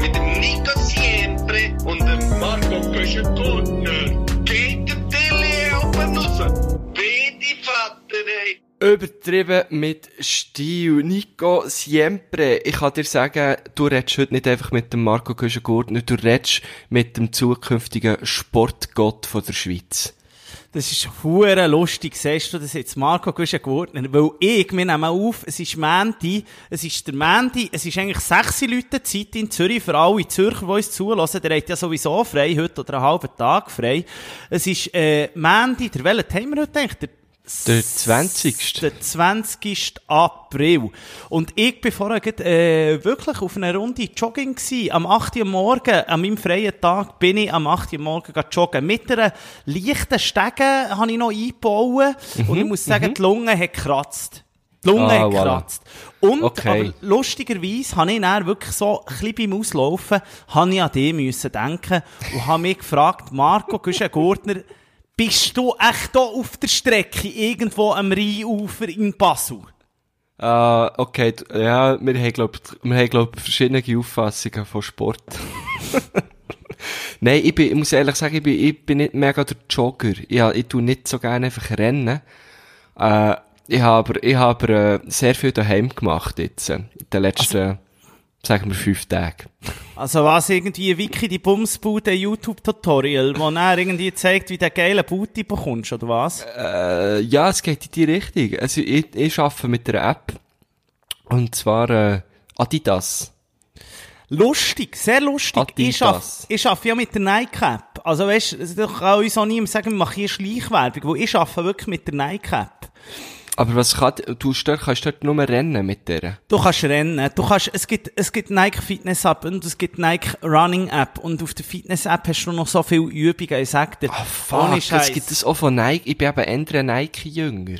Mit dem Nico Siempre und dem Marco Köschen-Gurtner. Geht der Tilly oben raus. Beide Vater. Übertrieben mit Stil. Nico Siempre. Ich kann dir sagen, du redest heute nicht einfach mit dem Marco Köschen-Gurtner, du redest mit dem zukünftigen Sportgott von der Schweiz. Das ist hure lustig, siehst du das jetzt, Marco Güschen-Gurtner, weil ich, wir nehmen auf, es ist Mänti, es ist der Mänti, es ist eigentlich sechs Leute Zeit in Zürich, für alle Zürcher, die uns zulassen, der hat ja sowieso frei, heute oder einen halben Tag frei. Es ist, äh, Mänti, der welchen haben wir heute eigentlich? Der Der 20. Der 20. April. Und ich bin vorher äh, wirklich auf einer Runde Jogging gsi. Am 8. Uhr morgen, an meinem freien Tag, bin ich am 8. Uhr morgen joggen. Mit einer leichten Stege habe ich noch eingebaut. Und ich muss sagen, die Lunge hat gekratzt. Die Lunge Mhm, Ah, hat voilà. gekratzt. Und, Okay. aber lustigerweise habe ich dann wirklich so, ein bisschen beim Auslaufen, habe ich an dich müssen denken und habe mich gefragt, Marco Güschen-Gurtner, bist du echt hier auf der Strecke, irgendwo am Rheinufer in Basel? Ah, okay, d- ja, wir haben, glaub, wir haben, glaub, verschiedene Auffassungen von Sport. Nein, ich bin, ich muss ehrlich sagen, ich bin, ich bin nicht mega der Jogger. Ich, ich tu nicht so gerne einfach rennen. Äh, ich habe aber, ich habe aber, äh, sehr viel daheim gemacht jetzt, äh, in den letzten, sagen wir, fünf Tagen. Also was, irgendwie Wiki die Bumsbude YouTube-Tutorial, wo er irgendwie zeigt, wie du einen geilen Booty bekommst, oder was? Äh, ja, es geht in die Richtung. Also, ich, ich arbeite mit einer App. Und zwar, äh, Adidas. Lustig, sehr lustig. Ich arbeite, Adidas. ich arbeite ja mit der Nike-App. Also weißt, du, kann uns auch niemand sagen, wir machen hier Schleichwerbung, weil ich arbeite wirklich mit der Nike-App. Aber was kann, du dort, kannst dort nur rennen mit der? Du kannst rennen, du kannst, es gibt, es gibt Nike Fitness App und es gibt Nike Running App und auf der Fitness App hast du noch so viele Übungen, ich sag dir. Ah, fuck, Scheiß. gibt es auch von Nike. Ich bin eben eher Nike-Jünger.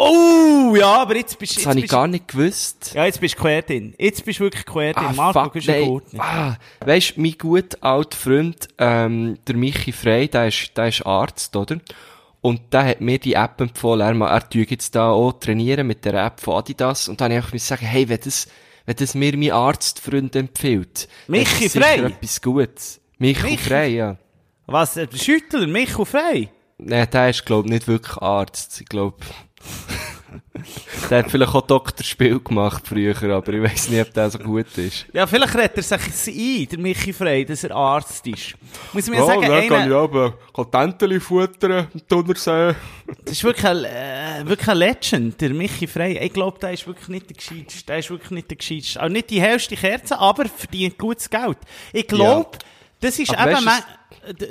Oh, ja, aber jetzt bist Das jetzt habe ich bist- gar nicht gewusst. Ja, jetzt bist du quer drin. Jetzt bist du wirklich quer drin. Marco, fuck, bist du nein. gut. nicht. Ah, weisst, mein gut alter Freund, ähm, der Michi Frey, der ist, der ist Arzt, oder? Und der hat mir die App empfohlen. Er, er tue jetzt da auch trainieren mit der App von Adidas. Und dann habe ich einfach sagen, hey, wenn das, wenn das mir mein Arztfreund empfiehlt. ist Michi sicher Frey? etwas Gutes. Michi, Michi? Frey, ja. Was, Schüttler, Michael Frey? Nein, der ist, glaub nicht wirklich Arzt. Ich glaub, der hat vielleicht auch Doktorspiel gemacht früher, aber ich weiss nicht, ob der so gut ist. Ja, vielleicht redet er sich ein, der Michi Frey, dass er Arzt ist. Muss ich mir Ja, sagen, dann kann ich einer, aber Tenteli futtern im Thunersee. das ist wirklich ein, äh, wirklich ein Legend, der Michi Frey. Ich glaube, der ist wirklich nicht der Gescheiteste. Der ist wirklich nicht der Gescheiteste. Auch nicht die hellste Kerze, aber verdient gutes Geld. Ich glaube, das ist Aber eben, d-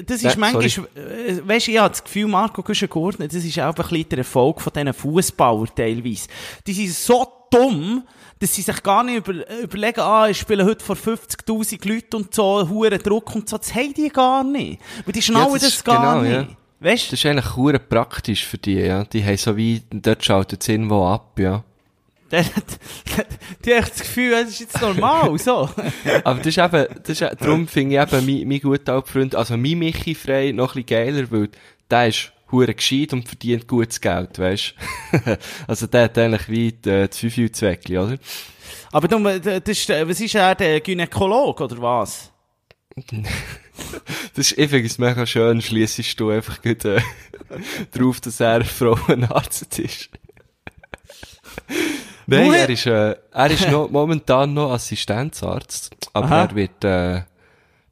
das ist Ja, manchmal, sorry. äh, weisst du, ich habe das Gefühl, Marco Güschen-Gurtner, das ist auch ein bisschen der Erfolg von diesen Fußballern teilweise. Die sind so dumm, dass sie sich gar nicht über, überlegen, ah, ich spiele heute vor 50.000 Leuten und so, hohen Druck und so. Das haben die gar nicht. Weil die schnallen das das, ist gar genau, nicht. ja. Weißt Das ist eigentlich praktisch für die, ja. Die haben so wie, dort schaltet es irgendwo ab, ja. Der, die haben das Gefühl, das ist jetzt normal, so. Aber das ist eben, das ist, darum finde ich eben mein, mein guter alter Freund, also mein Michi Frey noch ein bisschen geiler, weil der ist hure gescheit und verdient gutes Geld, weisst Also der hat eigentlich wie die, das Fünf-Zweckli, oder? Aber du, das ist, was ist er, der Gynäkolog, oder was? Das ist, es mega schön, schliessest du einfach gut, äh, drauf, dass er ein Frauenarzt ist. Nein, er ist, äh, er ist noch, momentan noch Assistenzarzt, aber Aha. er wird, äh,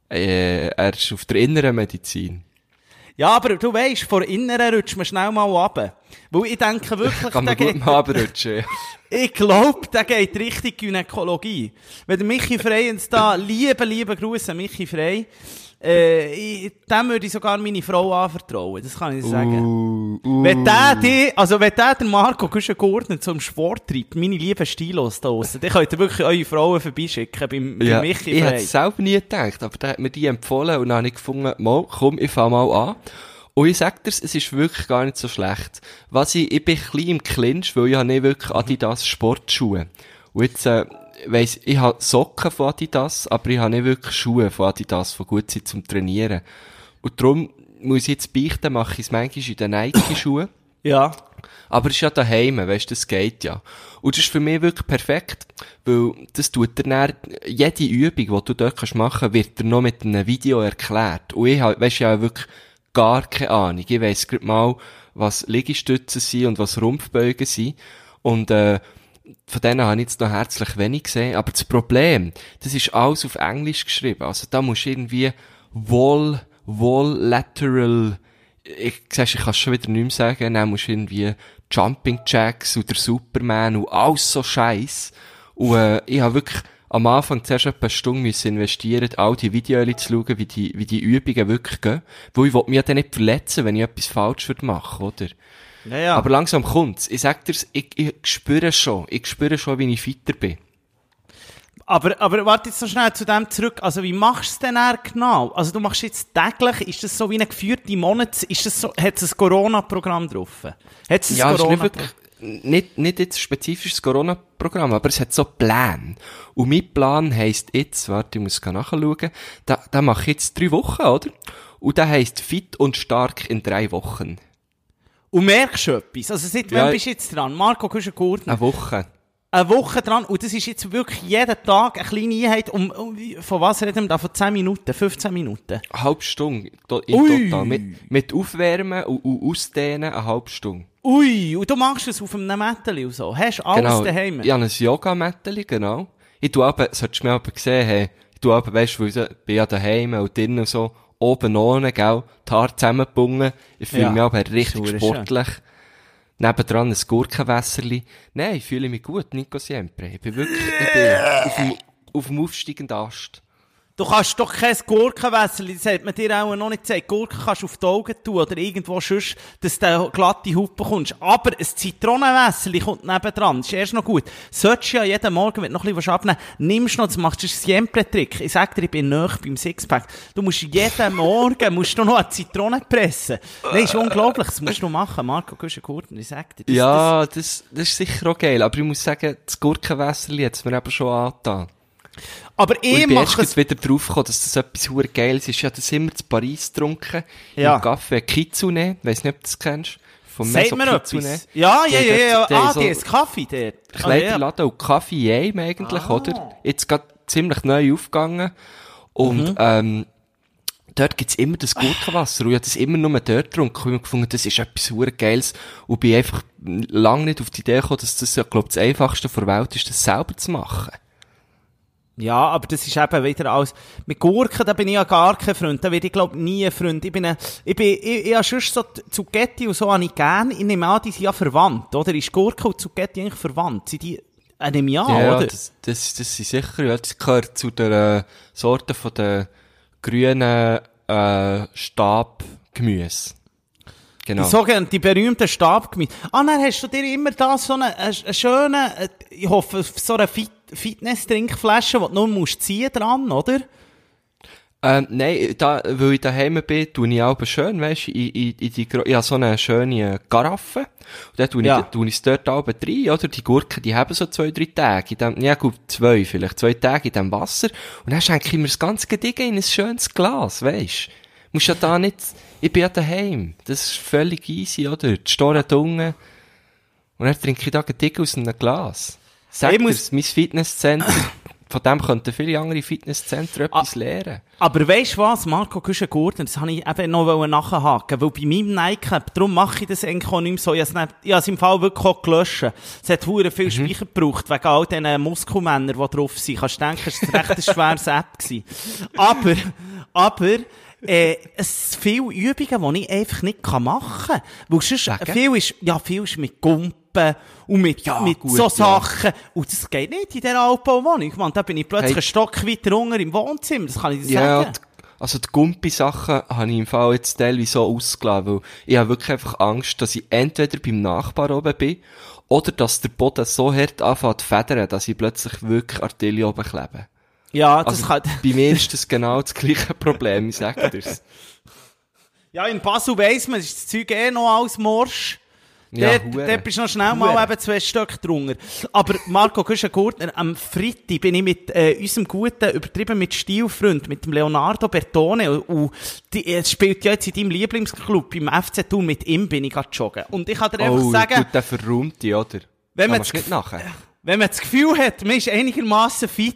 äh, er ist auf der inneren Medizin. Ja, aber du weisst, vor Inneren rutscht man schnell mal runter. Weil ich denke wirklich, Kann der man gut geht, mal abrutschen, ja. ich glaube, der geht richtig Gynäkologie. Wenn der Michi Frey uns da, liebe, liebe Grüße, Michi Frey, äh, dem würde ich sogar meine Frau anvertrauen, das kann ich dir sagen. Uh, uh. Wenn der die, also wenn der den Marco Güschen-Gurtner zum Sport treibt, meine lieben Stilos da draussen, dann könnt ihr wirklich eure Frauen vorbeischicken beim, Ja, beim Michi ich hätte es selber nie gedacht, aber der hat mir die empfohlen und dann habe ich gefunden, mal, komm, ich fang mal an. Und ich sag dir's, es ist wirklich gar nicht so schlecht. Was ich, ich bin ein bisschen im Clinch, weil ich habe nicht wirklich Adidas Sportschuhe. Und jetzt, äh, weiss, ich habe Socken von Adidas, aber ich habe nicht wirklich Schuhe von Adidas, die gut sind zum Trainieren. Und darum muss ich jetzt beichten, mache ich es manchmal in den Nike-Schuhen. Ja. Aber es ist ja daheim, weißt, das geht ja. Und das ist für mich wirklich perfekt, weil das tut dir dann, jede Übung, die du dort kannst machen, wird dir noch mit einem Video erklärt. Und ich hab, weisst ja wirklich gar keine Ahnung. Ich weiss grad mal, was Liegestützen sind und was Rumpfbeugen sind. Und, äh, von denen habe ich jetzt noch herzlich wenig gesehen. Aber das Problem, das ist alles auf Englisch geschrieben. Also da musst du irgendwie Wall, Wall Lateral, ich, siehst, ich kann es schon wieder nicht mehr sagen, dann musst du irgendwie Jumping Jacks oder Superman und alles so Scheiß. Und, äh, ich habe wirklich am Anfang zuerst etwa eine Stunde investieren, all die Videos zu schauen, wie die, wie die Übungen wirklich gehen. Weil ich mich ja dann nicht verletzen, wenn ich etwas falsch würde machen, oder? Ja, ja. Aber langsam kommt's. Ich sag dir's, ich, ich spüre schon, ich spüre schon, wie ich fitter bin. Aber, aber warte jetzt noch schnell zu dem zurück. Also, wie machst du denn genau? Also, du machst jetzt täglich, ist das so wie eine geführte Monats, ist das so, hat es ein Corona-Programm drauf? Hat es ein Ja, ist nicht nicht, nicht jetzt spezifisches Corona-Programm, aber es hat so Pläne. Und mein Plan heisst jetzt, warte, ich muss nachschauen, da, da mache ich jetzt drei Wochen, oder? Und der heisst fit und stark in drei Wochen. Und merkst du etwas? Also, seit Ja. wann bist du jetzt dran? Marco, du bist ein Gurtner. Eine Woche. Eine Woche dran. Und das ist jetzt wirklich jeden Tag eine kleine Einheit. Um, um, von was reden wir da? Von 10 Minuten, 15 Minuten? Eine halbe Stunde in Ui. total. Mit, mit Aufwärmen und, und Ausdehnen eine halbe Stunde. Ui, und du machst es auf einem Mätteli und so. Hast alles genau. daheim? Habe ein Yoga-Mätteli, genau. Ich tue aber, solltest du mir aber gesehen haben, ich tue aber, weißt du, weil ich bin ja daheim und drinnen und so, oben ohne, gell, die Haare zusammengebunden. Ich fühle Ja. mich aber richtig schön. sportlich. Nebendran ein Gurkenwässerli. Nein, ich fühle mich gut, Nico Siempre. Ich bin wirklich, ich bin auf dem, auf dem aufsteigenden Ast. Du kannst doch kein Gurkenwässerli, das hat man dir auch noch nicht gesagt. Gurken kannst du auf die Augen tun oder irgendwo sonst, dass du eine glatte Haut bekommst. Aber ein Zitronenwässerli kommt nebendran. Das ist erst noch gut. Solltest du ja jeden Morgen, wenn du noch ein bisschen abnehmen nimmst du noch, das machst du einen Siempre-Trick. Ich sag dir, ich bin nahe beim Sixpack. Du musst jeden Morgen musst du noch eine Zitrone pressen. Nein, ist unglaublich. Das musst du machen. Marco Güschen-Gurten, ich sag dir. Das, ja, das, das ist sicher auch geil. Aber ich muss sagen, das Gurkenwässerli hat es mir eben schon angetan. Aber ich ich bin erst mache es... jetzt wieder drauf gekommen, dass das etwas hure Geiles ist. Ich habe das immer zu Paris getrunken. Ja. Im Café Kitsune. Weiss nicht, ob du das kennst. Vom Sagt mir Kitsune. etwas? Ja, ja, ja, ja. Ah, so die ist Kaffee dort. Ah. Kleiderladen und Kaffee eigentlich, Ah. oder? Jetzt gerade ziemlich neu aufgegangen. Und, Mhm. ähm, dort gibt's immer das Gurkenwasser. Und ich habe das immer nur dort getrunken. Und ich habe gefunden, das ist etwas hure Geiles. Und bin einfach lange nicht auf die Idee gekommen, dass das, ja, glaub, das Einfachste der Welt ist, das selber zu machen. Ja, aber das ist eben wieder alles. Mit Gurken, da bin ich ja gar kein Freund. Da werde ich, glaube nie ein Freund. Ich bin, ein, ich bin, ich, ich habe sonst so Zucchetti und so habe ich gern. Ich nehme an, die sind ja verwandt, oder? Ist Gurke und Zucchetti eigentlich verwandt? Sind die, äh, nehme ich an, ja, oder? das, das, das sind sicher, ja, das gehört zu der äh, Sorte von der grünen, äh, Stabgemüse. Genau. Die sogenannten, die berühmten Stabgemüse. Ah, dann hast du dir immer da so eine, eine, eine schöne, äh, ich hoffe, so eine Fit Fitness-Trinkflasche, die du nur musst ziehen dran, oder? Ähm, nein, da, weil ich daheim bin, tue ich auch schön, weisst, in, in, in die, gro- ich habe so eine schöne Garaffe. Und dann tue ich, Ja. tue ich es dort auch rein, oder? Die Gurken, die haben so zwei, drei Tage, in dem, ja gut, zwei vielleicht, zwei Tage in dem Wasser. Und dann schenke ich mir das ganze Gedick in ein schönes Glas, weisst. Musst ja da nicht, ich bin ja daheim. Das ist völlig easy, oder? Die Storen dunge. Und dann trinke ich da Gedick aus einem Glas. Sag Ich dir's, muss- mein Fitnesszentrum, von dem könnten viele andere Fitnesszentren Ah. etwas lernen. Aber weißt du was, Marco Güschen-Gurten, das habe ich eben noch nachhaken, weil bei meinem Nike, darum mache ich das eigentlich auch nicht mehr so, ich habe es, im Fall wirklich auch gelöscht. Es hat hure viel Speicher gebraucht, wegen all diesen Muskelmännern, die drauf sind. Kannst du denken, es war recht ein schweres App. Gewesen. Aber, aber, äh, es sind viele Übungen, die ich einfach nicht machen kann. Weil sonst, Wegen? viel ist, ja, viel ist mit Gumpen und mit, Ja, mit gut, so ja. Sachen. Und das geht nicht in dieser Altbauwohnung. Man, da bin ich plötzlich Hey. einen Stock weiter unten im Wohnzimmer, das kann ich dir Ja, sagen. also die Gumpi-Sachen habe ich im Fall jetzt teilweise so ausgelassen, weil ich habe wirklich einfach Angst, dass ich entweder beim Nachbar oben bin, oder dass der Boden so hart anfängt zu federn, dass ich plötzlich wirklich Tille oben klebe. Ja, das Also kann, bei mir ist das genau das gleiche Problem, ich sage dir's. ja, in Basel weiss man, ist das Zeug eh noch als Morsch. Ja, dort, dort bist du noch schnell mal eben zwei Stück drunter. Aber Marco Güschen-Gurtner, am Freitag bin ich mit äh, unserem guten, übertrieben mit Stilfreund, mit dem Leonardo Bertone, und, die, spielt ja jetzt in deinem Lieblingsclub, im FC Thun, mit ihm bin ich gerade joggen. Und ich kann dir einfach Oh, sagen, gut, der verräumte, oder? Wenn man das nicht nachher. wenn man das Gefühl hat, man ist einigermaßen fit,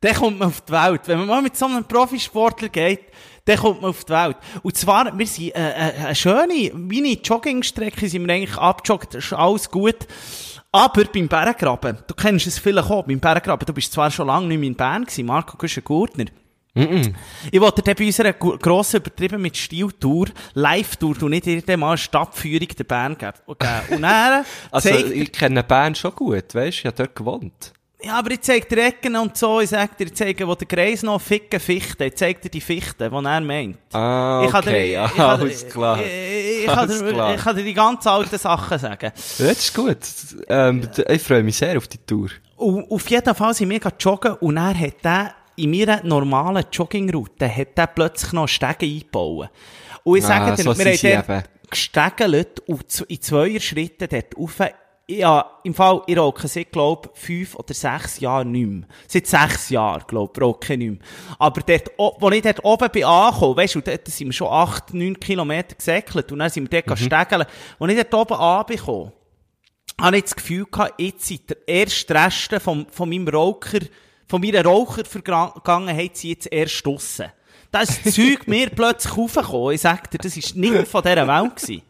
dann kommt man auf die Welt. Wenn man mal mit so einem Profisportler geht, dann kommt man auf die Welt. Und zwar, wir sind äh, äh, eine schöne, meine Joggingstrecke sind wir eigentlich abgejoggt, ist alles gut. Aber beim Berggraben, du kennst es vielleicht auch, beim Berggraben, du bist zwar schon lange nicht mehr in Bern gewesen, Marco Güschen-Gurtner. Ich wollte dann bei unserer grossen, übertrieben mit Stil-Tour, Live-Tour, und nicht irgendwann mal eine Stadtführung der Bern geben. geben. Und dann Also, zeigt- ich kenne Bern schon gut, weißt du? Ich habe dort gewohnt. Ja, aber ich zeig dir Ecken und so, ich sag dir, ich zeige, wo der Kreis noch ficken Fichten, ich zeig dir die Fichten, die er meint. Ah, Ich dir- okay, ich ja, kann dir- alles klar. Ich, ich, kann dir, ich kann dir die ganz alten Sachen sagen. Das ist gut. Ähm, ich freue mich sehr auf die Tour. Und auf jeden Fall sind wir joggen und er hat der in meiner normalen Joggingroute hat der plötzlich noch Stege eingebaut. Und ich Ah, sage dir, so wir haben dort gestegelt und in zweier Schritten dort rauf. Ja, im Fall, ich rauche seit, glaub, fünf oder sechs Jahren nicht mehr. Seit sechs Jahren, glaub, rauche ich nicht mehr. Aber dort, wo ich dort oben bin angekommen, weisst du, dort sind wir schon acht, neun Kilometer gesäckelt und dann sind wir dort mhm. stegeln. Als ich dort oben angekommen habe ich das Gefühl gehabt, jetzt sind der erste Reste vom, von meinem Raucher, von meiner Rauchervergangenheit sind jetzt erst draussen. Das Zeug mir plötzlich raufgekommen. Ich sag dir, das ist nicht von dieser Welt.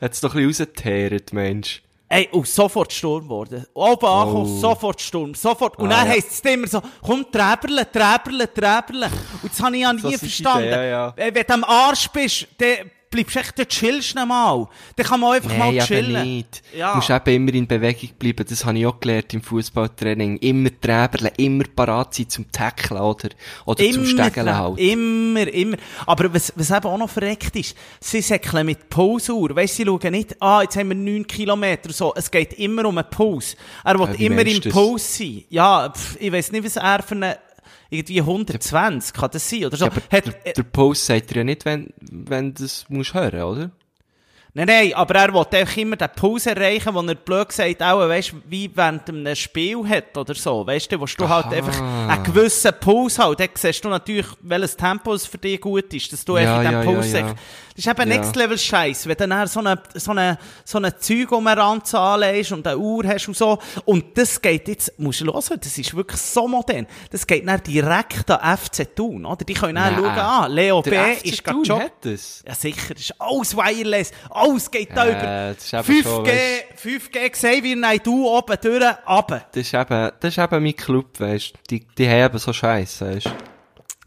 Hat es doch ein bisschen rausgeteert, Mensch. Ey, und sofort Sturm geworden. Oben angekommen, sofort Sturm, sofort. Und Oh. Ah, dann ja. heisst es immer so, komm, träberle, träberle, träberle. Und das habe ich ja nie So verstanden. die, ja, ja. Wenn du am Arsch bist, dann bleibst du echt, dann chillst du mal. Dann kann man einfach mal Nein, chillen. nicht. Ja. Du musst eben immer in Bewegung bleiben. Das habe ich auch gelernt im Fußballtraining. Immer träberle, immer parat sein zum Tackeln, oder? Oder zum Stegeln halt. Immer, immer. Aber was, was eben auch noch verreckt ist, sie säckeln mit Pause-Uhr. Weißt du, sie schauen nicht, ah, jetzt haben wir 9 Kilometer, so. Es geht immer um eine Pause. Er will Ja, immer im du? Pause sein. Ja, pff, ich weiß nicht, was er für eine, irgendwie 120, kann das sein, oder so. Ja, Hat, der, der Post sagt dir ja nicht, wenn, wenn du das musst hören, oder? Nein, nein, aber er will einfach immer den Puls erreichen, wo er blöd gesagt, auch, weißt, wie während einem Spiel hat oder so. Weißt du, wo du halt einfach einen gewissen Puls halt, dann siehst du natürlich, welches Tempo es für dich gut ist, dass du Ja, einfach in ja, diesem Puls ja, ja. Das ist eben Ja. Next Level Scheiß, wenn du dann so eine, so eine, so eine Zeug um eine Ranze anlegst und eine Uhr hast und so. Und das geht jetzt, musst du hören, das ist wirklich so modern. Das geht dann direkt an FC Thun, oder? Die können dann Nein. schauen, ah, Leo B Der FC ist gerade das. Ja, sicher, das ist alles wireless. Alles geht da Ja, über das ist eben 5G, schon, weisst- 5G Xavier Naidoo oben durch, runter. Das ist eben, das ist eben mein Club, weißt du. Die, die haben eben so Scheiße, weißt du.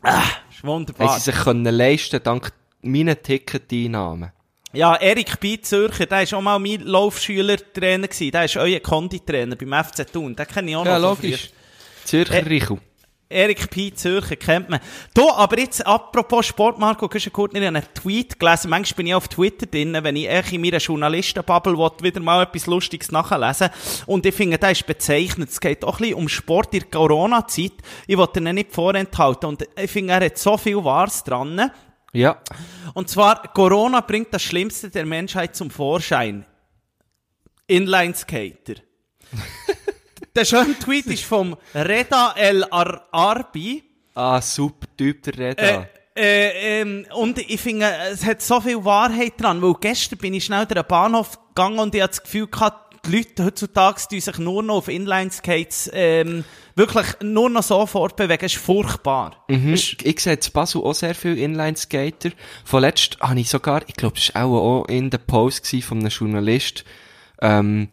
Das ist Haben wunderbar. sie sich können leisten, dank meinen Ticketeinnahmen. Ja, Erik B. Zürcher, der war auch mal mein Laufschüler-Trainer gewesen. Der ist euer Konditrainer beim FC Thun. Den kenne ich auch noch. Ja, logisch. Zürcher Äh, Richu. Erik P. Zürcher kennt man. Du, aber jetzt, apropos Sport, Marco Güschen-Gurtner, ich habe einen Tweet gelesen. Manchmal bin ich auf Twitter drin, wenn ich echt in meiner Journalistenbubble will, wieder mal etwas Lustiges nachlesen Und ich finde, das ist bezeichnet. Es geht auch ein bisschen um Sport in der Corona-Zeit. Ich wollte ihn nicht vorenthalten. Und ich finde, er hat so viel Wahres dran. Ja. Und zwar, Corona bringt das Schlimmste der Menschheit zum Vorschein. Inlineskater. der schöne Tweet ist vom Reda El Ar Arbi. Ah, super Typ, der Äh, Reda. äh, ähm, und ich finde, es hat so viel Wahrheit dran, weil gestern bin ich schnell durch den Bahnhof gegangen und ich hatte das Gefühl gehabt, die Leute heutzutage tun sich nur noch auf Inlineskates ähm, wirklich nur noch so fortbewegen. Ist furchtbar. Mhm. Ich sehe jetzt Basel auch sehr viele Inline-Skater. Vorletzt habe ich sogar, ich glaube, das war auch, auch in der Post von einem Journalist, ähm,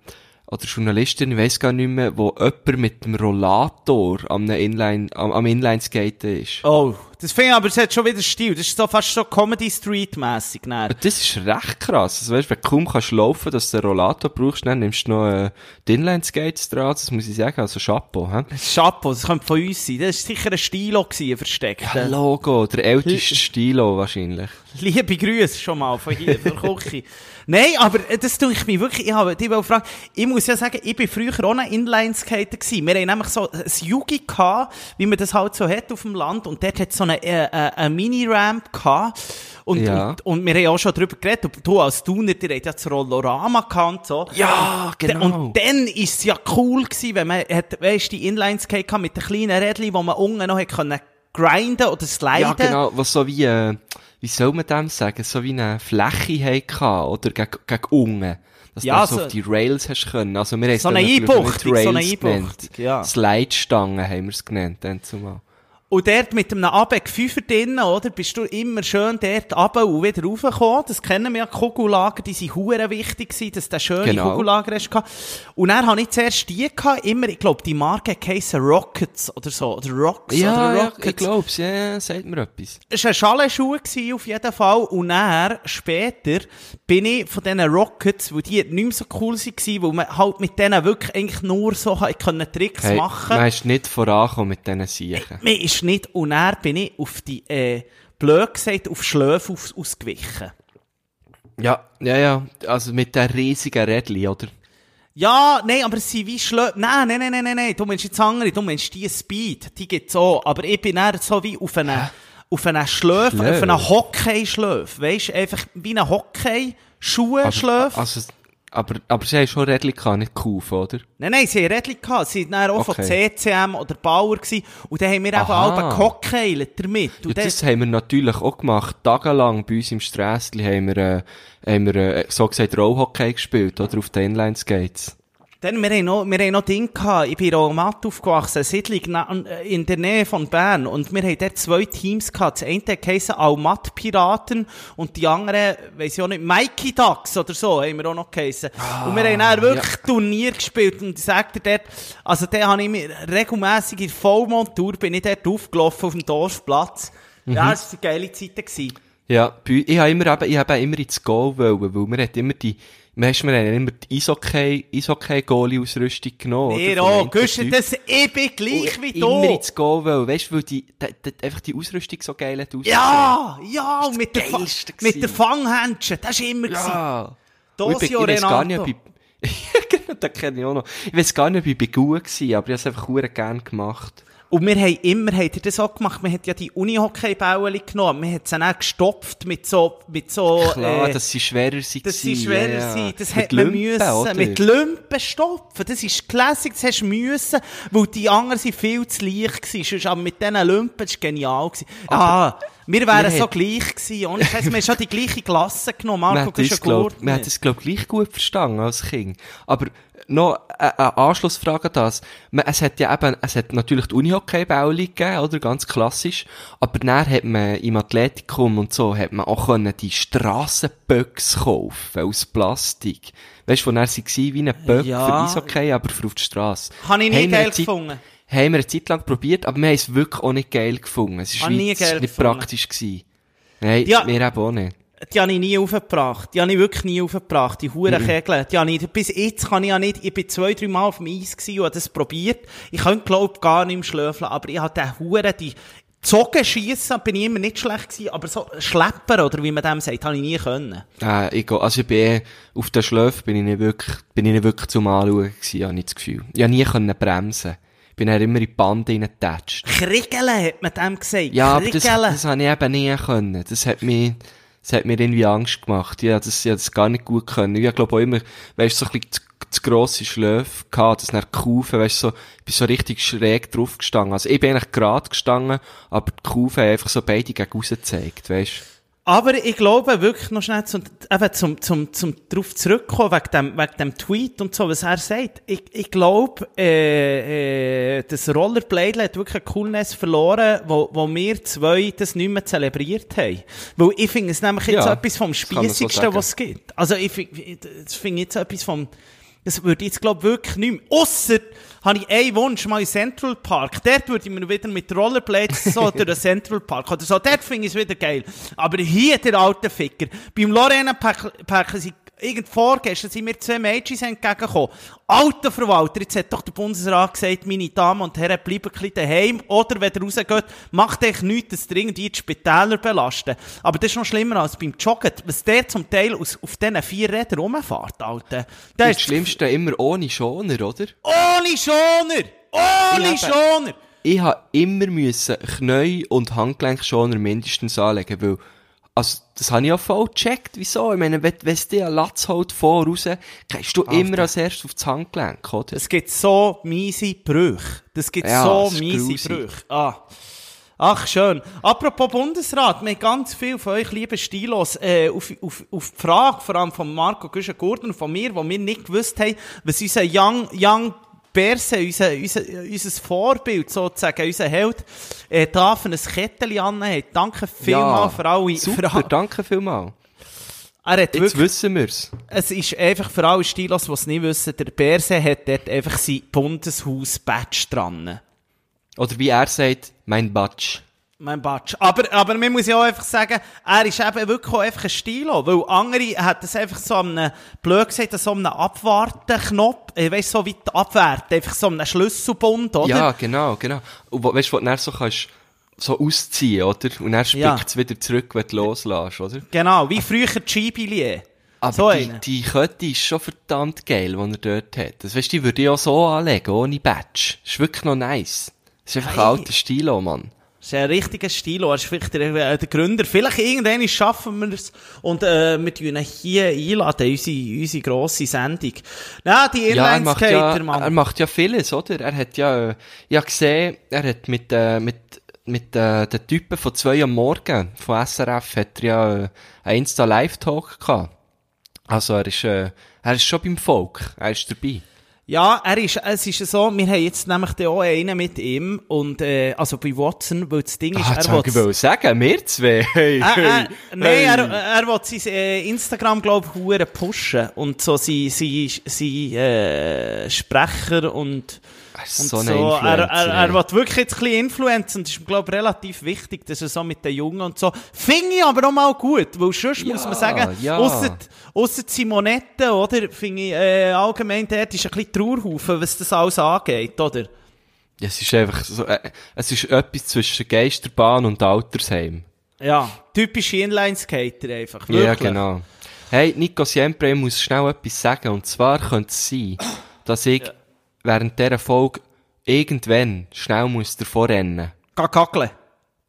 oder Journalistin, ich weiss gar nicht mehr, wo jemand mit dem Rollator am Inline, am, am Inline-Skaten ist. Oh, das finde ich aber, es hat schon wieder Stil. Das ist so fast so Comedy Street-mässig. Aber Das ist recht krass. Also, weißt, wenn du kaum kannst laufen, dass du einen Rollator brauchst, dann nimmst du noch äh, die Inline-Skates dran, das muss ich sagen, also Chapeau, hä? Chapeau, das könnte von uns sein. Das war sicher ein Stilo gewesen, ein versteckter. Logo, der älteste Stilo wahrscheinlich. Liebe Grüße schon mal von hier, von der Küche. Nein, aber äh, das tue ich mich wirklich, ich habe die fragen, ich muss ja sagen, ich bin früher auch ein Inline-Skater gewesen. Wir haben nämlich so ein Yugi gehabt, wie man das halt so hat auf dem Land, und dort hat so einen eine, äh, äh, eine Mini-Ramp gehabt. Und, Ja. und, und wir haben auch schon darüber geredet, du als Tuner, ihr habt ja das Rollorama gekannt, so. Ja, genau. Und dann ist es ja cool gewesen, wenn man, hat, weißt, die Inline-Skate mit den kleinen Rädchen, wo man unten noch hat können grinden oder sliden. Ja, genau, was so wie, äh, wie soll man dem sagen, so wie eine Fläche hatte, oder gegen, gegen unten. Dass Ja, du so so- auf die Rails hast können. Also wir haben es So dann eine Einbuchtung, so eine Einbuchtung, ja. Slide-Stangen haben wir es genannt, dann zumal. Und dort mit einem Abeg Fünfer drinnen, oder, bist du immer schön dort runter und wieder raufgekommen. Das kennen wir ja, Kugellager, die sind hure wichtig gewesen, dass du schöne Genau. Kugellager hast. Und dann habe ich zuerst die gehabt, immer, ich glaube, die Marke heissen Rockets oder so, oder Rocks Ja, oder ja, Rockets. ich glaub's, ja, ja, sagt mir etwas. Es war ein Schalenschuh gewesen, auf jeden Fall. Und dann, später, bin ich von diesen Rockets, weil die nicht mehr so cool waren, weil man halt mit denen wirklich eigentlich nur so Tricks Hey, machen man ist nicht vorangekommen mit diesen Siechen. Ist nicht, und dann bin ich auf die, äh, blöd gesagt, auf Schläfe aus, ausgewichen. Ja, ja, ja, also mit den riesigen Rädchen, oder? Ja, nein, aber sind wie Schläfe. Nein, nein, nein, nein, nein, nein, du meinst jetzt andere, du meinst die Speed, die gibt's auch. Aber ich bin eher so wie auf einen, auf einen Schläfe, auf einen Hockey-Schläfe. Weisst du, einfach wie ein Hockey-Schuhe-Schläfe. Also, aber, aber sie haben schon Rädchen gehabt, nicht gekauft, oder? Nein, nein, sie haben Rädchen gehabt. Sie waren auch von Okay. CCM oder Bauer gewesen. Und dann haben wir Aha. alle gehockeylert damit. Ja, Und dann, das haben wir natürlich auch gemacht. Tagelang bei uns im Strässli haben wir, äh, haben wir äh, so gesagt Rollhockey gespielt, oder? Auf den Inline-Skates. Dann, wir haben noch, wir haben noch Ding gehabt. Ich bin in Romat aufgewachsen, Siedlung in der Nähe von Bern. Und wir haben dort zwei Teams gehabt. Das eine heisst Almat-Piraten und die andere, weiss ich auch nicht, Mikey Ducks oder so, haben wir auch noch geheissen. und wir haben dann wirklich Turnier gespielt. Und ich sag dir dort, also da habe ich mir regelmässig in der Vollmontur bin ich dort aufgelaufen auf dem Dorfplatz. Ja, das waren geile Zeiten. Gewesen. Ja, ich habe immer, eben, ich habe immer ins Goal wollen, weil wir hat immer die, weißt du, wir haben immer die Eishockey, Eishockey-Goalie-Ausrüstung genommen. Einem Güsche, Typ. das, bin gleich wie Immer du. ins Goal wollen, weißt du, weil die, die, die, einfach die Ausrüstung so geil hat ausgesehen. Ja, ja, und mit der, mit der gewesen. Fanghändchen, das war immer. gewesen. Ja. Und Dosio Renato. ob ich, ja, genau, gar nicht, ob ich bei gut war, aber ich habe es einfach sehr gerne gemacht. Und wir haben immer, habt ihr das auch gemacht? Man hat ja die Uni-Hockey-Bälle genommen. Man hat sie dann gestopft mit so, mit so, Klar, äh, dass sie schwerer sind. dass sie schwerer ja, sind. Das Mit hat man müssen. oder? Mit Lümpen stopfen. Das ist Classic, das hast du müssen, weil die anderen sind viel zu leicht gewesen. Sonst, Aber mit diesen Lümpen, das war genial gewesen. Ah, wir wären wir so gleich gewesen. Ohne Scheiß, wir haben schon die gleiche Klasse genommen. Marco, hat du bist das, ja glaub, gut. man hat das, glaub, gleich gut verstanden als Kind. Aber noch eine, eine Anschlussfrage an das. Es hat ja eben, es hat natürlich die Unihockey-Bälle gegeben, oder? Ganz klassisch. Aber dann hat man im Athletikum und so, hat man auch können die Strassenböcks kaufen, aus Plastik. Weißt du, wo dann sie wie ein Böck Ja. für Eishockey, aber für auf die Strasse. Habe ich nie wir geil gefunden. Haben wir eine Zeit lang probiert, aber wir haben es wirklich auch nicht geil gefunden. Es ist, nie geil nicht gefunden. praktisch gewesen. Nein, Ja. wir eben auch nicht. Die habe ich nie aufgebracht. Die habe ich wirklich nie aufgebracht. Die huren Kegel. Die habe ich, bis jetzt kann ich ja nicht, ich bin zwei, drei Mal auf dem Eis gewesen und habe das probiert. Ich könnte, glaub, gar nicht mehr schlöfeln, aber ich habe den Huren, die Zogen schiessen, bin ich immer nicht schlecht gewesen, aber so Schlepper, oder wie man dem sagt, habe ich nie können. Äh, ich, also ich bin eh, auf den Schläfen bin ich nicht wirklich, bin ich nicht wirklich zum Anschauen gewesen, habe ich das Gefühl. Ich habe nie können bremsen. Ich bin dann immer in die Bande reingetatscht. Kriegeln hat man dem gesagt. Ja, aber das, Kriegeln. das habe ich eben nie können. Das hat mich, das hat mir irgendwie Angst gemacht. Ja, das, ich habe das gar nicht gut können. Ich glaube auch immer, weißt du, so ein bisschen zu, grosse Schläfe gehabt, das dann Kufen, weißt du, so, ich bin so richtig schräg drauf gestanden. Also ich bin eigentlich gerade gestanden, aber die Kufen haben einfach so beide gegen raus gezeigt, weißt du. Aber ich glaube wirklich noch schnell zum, eben zum, zum, zum drauf zurückkommen, wegen dem, wegen dem Tweet und so, was er sagt. Ich, ich glaube, äh, äh, das Rollerblade hat wirklich eine Coolness verloren, wo, wo wir zwei das nicht mehr zelebriert haben. Weil ich finde es nämlich jetzt Ja, etwas vom man so was es gibt. Also ich finde, das finde ich jetzt etwas vom, das würde ich jetzt, glaube wirklich nicht mehr. Ausser, habe ich einen Wunsch, mal in Central Park. Dort würde ich mir wieder mit Rollerblades so durch den Central Park oder so. Dort finde ich es wieder geil. Aber hier, der alte Ficker. Beim Lorena Park sind irgend vorgestern sind mir zwei Mädchen entgegengekommen. Alter Verwalter, jetzt hat doch der Bundesrat gesagt, meine Damen und Herren, bleiben ein bisschen daheim. Oder wenn ihr rausgeht, macht euch nichts, dass ihr irgendwie die Spitäler belasten. Aber das ist noch schlimmer als beim Joggen. Was der zum Teil aus, auf diesen vier Rädern rumfährt, Alter. Das Das ist Schlimmste immer ohne Schoner, oder? ohne Schoner! Ohne Schoner! ich habe immer müssen Knie und Handgelenkschoner mindestens anlegen, weil, also, das habe ich auch voll gecheckt. Wieso? Ich meine, wenn, wenn es dir ein Latz holt voraus, gehst du immer als erstes auf das Handgelenk, oder? Es gibt so miese Brüche. Das gibt Ja, so das miese grusig. Brüche. Ah. Ach, schön. Apropos Bundesrat, wir haben ganz viel von euch, liebe Stilos, äh, auf, auf, auf die Frage, vor allem von Marco Güschen-Gurten und von mir, wo wir nicht gewusst haben, was unser Young, Young Berse, unser, unser, unser Vorbild sozusagen, unser Held, äh, da für ein Kettchen anhat. Danke vielmals für alle. Super, für, danke vielmals. er hat Jetzt wirklich wissen wir's. es ist einfach für alle Stilos, die es nicht wissen, der Berse hat dort einfach sein Bundeshaus-Badge dran. Oder wie er sagt, mein Batsch. Mein Badge. Aber, aber man muss ja auch einfach sagen, er ist eben wirklich auch einfach ein Stilo, weil andere hat das einfach so an einem, blöd gesagt, so einem Abwartenknopf, ich weiss, so weit abwärten, einfach so einem Schlüsselbund, oder? Ja, genau, genau. Und weißt du, wo du dann so kannst, so ausziehen, oder? Und dann Ja. spickt es wieder zurück, wenn du loslässt, oder? Genau, wie früher die Skibilier. Aber So die, eine. die Kette ist schon verdammt geil, die er dort hat. Das weißt du, die würde ich auch so anlegen, ohne Badge. Das ist wirklich noch nice. Das ist einfach Hey. ein alter Stilo, Mann. Das ist ein richtiger Stilo, er ist vielleicht der, äh, der Gründer. Vielleicht irgendwann schaffen wir es und äh, wir tun ihn hier einladen, unsere, unsere grosse Sendung. Ja, die Ja, er macht ja, Mann. er macht ja vieles, oder? Er hat ja, äh, habe gesehen, er hat mit, äh, mit, mit äh, den Typen von zwei am Morgen von SRF hat er ja äh, einen Insta-Live-Talk gehabt. Also er ist, äh, er ist schon beim Volk, er ist dabei. Ja, er ist, es ist so, wir haben jetzt nämlich auch einen mit ihm und, äh, also bei Watson, weil das Ding ist, Ah, er wollte ich will, sagen, wir zwei. Hey, äh, hey, äh, nein, hey. er, er will sein äh, Instagram, glaub ich, hure pushen und so sein, sein, sein äh, Sprecher und, Er ist und so so. er, er, Influencer, er will wirklich jetzt ein bisschen Influenzen und ist ihm, glaub ich, relativ wichtig, dass er so mit den Jungen und so. Finde ich aber auch mal gut, weil sonst Ja, muss man sagen, ja. ausser, ausser Simonette, oder, finde ich, äh, allgemein dort ist ein bisschen Trauerhaufen, was das alles angeht, oder? Ja, es ist einfach so, äh, es ist etwas zwischen Geisterbahn und Altersheim. Ja, typische Inline-Skater einfach, Ja, wirklich. genau. Hey, Nico Siempre, ich muss schnell etwas sagen. Und zwar könnte es sein, dass ich während dieser Folge irgendwann schnell muss davor rennen. Kackeln.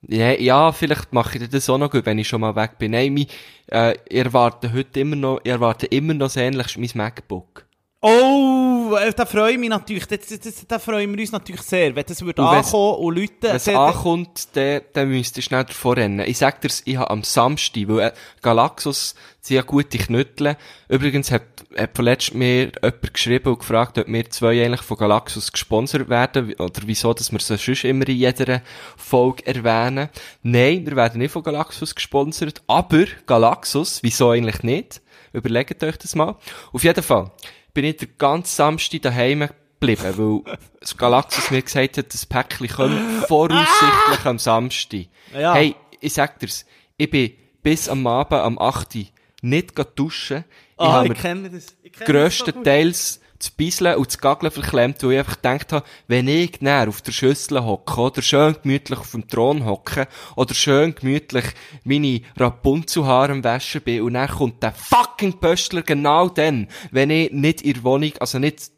Ja, ja, vielleicht mache ich das auch noch gut, wenn ich schon mal weg bin. Nein, mein, äh, ich erwarte heute immer noch, ich erwarte immer noch das Ähnliches, mein MacBook. Oh, äh, da freue ich mich natürlich, da, da, da, da freuen wir uns natürlich sehr, wenn das würde Und ankommen und Leute... Wenn es ankommt, dann, dann müsst ihr schnell davor rennen. Ich sag dir's, ich habe am Samstag, weil äh, Galaxus, sie haben gute Knüttel. Übrigens hat, hat vorletzt mir jemand geschrieben und gefragt, ob wir zwei eigentlich von Galaxus gesponsert werden, oder wieso, dass wir sie sonst immer in jeder Folge erwähnen. Nein, wir werden nicht von Galaxus gesponsert, aber Galaxus, wieso eigentlich nicht? Überlegt euch das mal. Auf jeden Fall bin ich den ganzen Samstag daheim geblieben, weil das Galaxus mir gesagt hat, das Päckchen kommt voraussichtlich am Samstag. Ja. Hey, ich sag dir's, ich bin bis am Abend, am 8. nicht duschen. Ich Ah, habe ich mir kenne das. Ich kenne das grösstenteils das Bisseln und das Gageln verklemmt, weil ich einfach gedacht habe, wenn ich näher auf der Schüssel hocke, oder schön gemütlich auf dem Thron hocke, oder schön gemütlich meine Rapunzelhaare am Waschen bin, und dann kommt der fucking Pöstler genau dann, wenn ich nicht in der Wohnung, also nicht,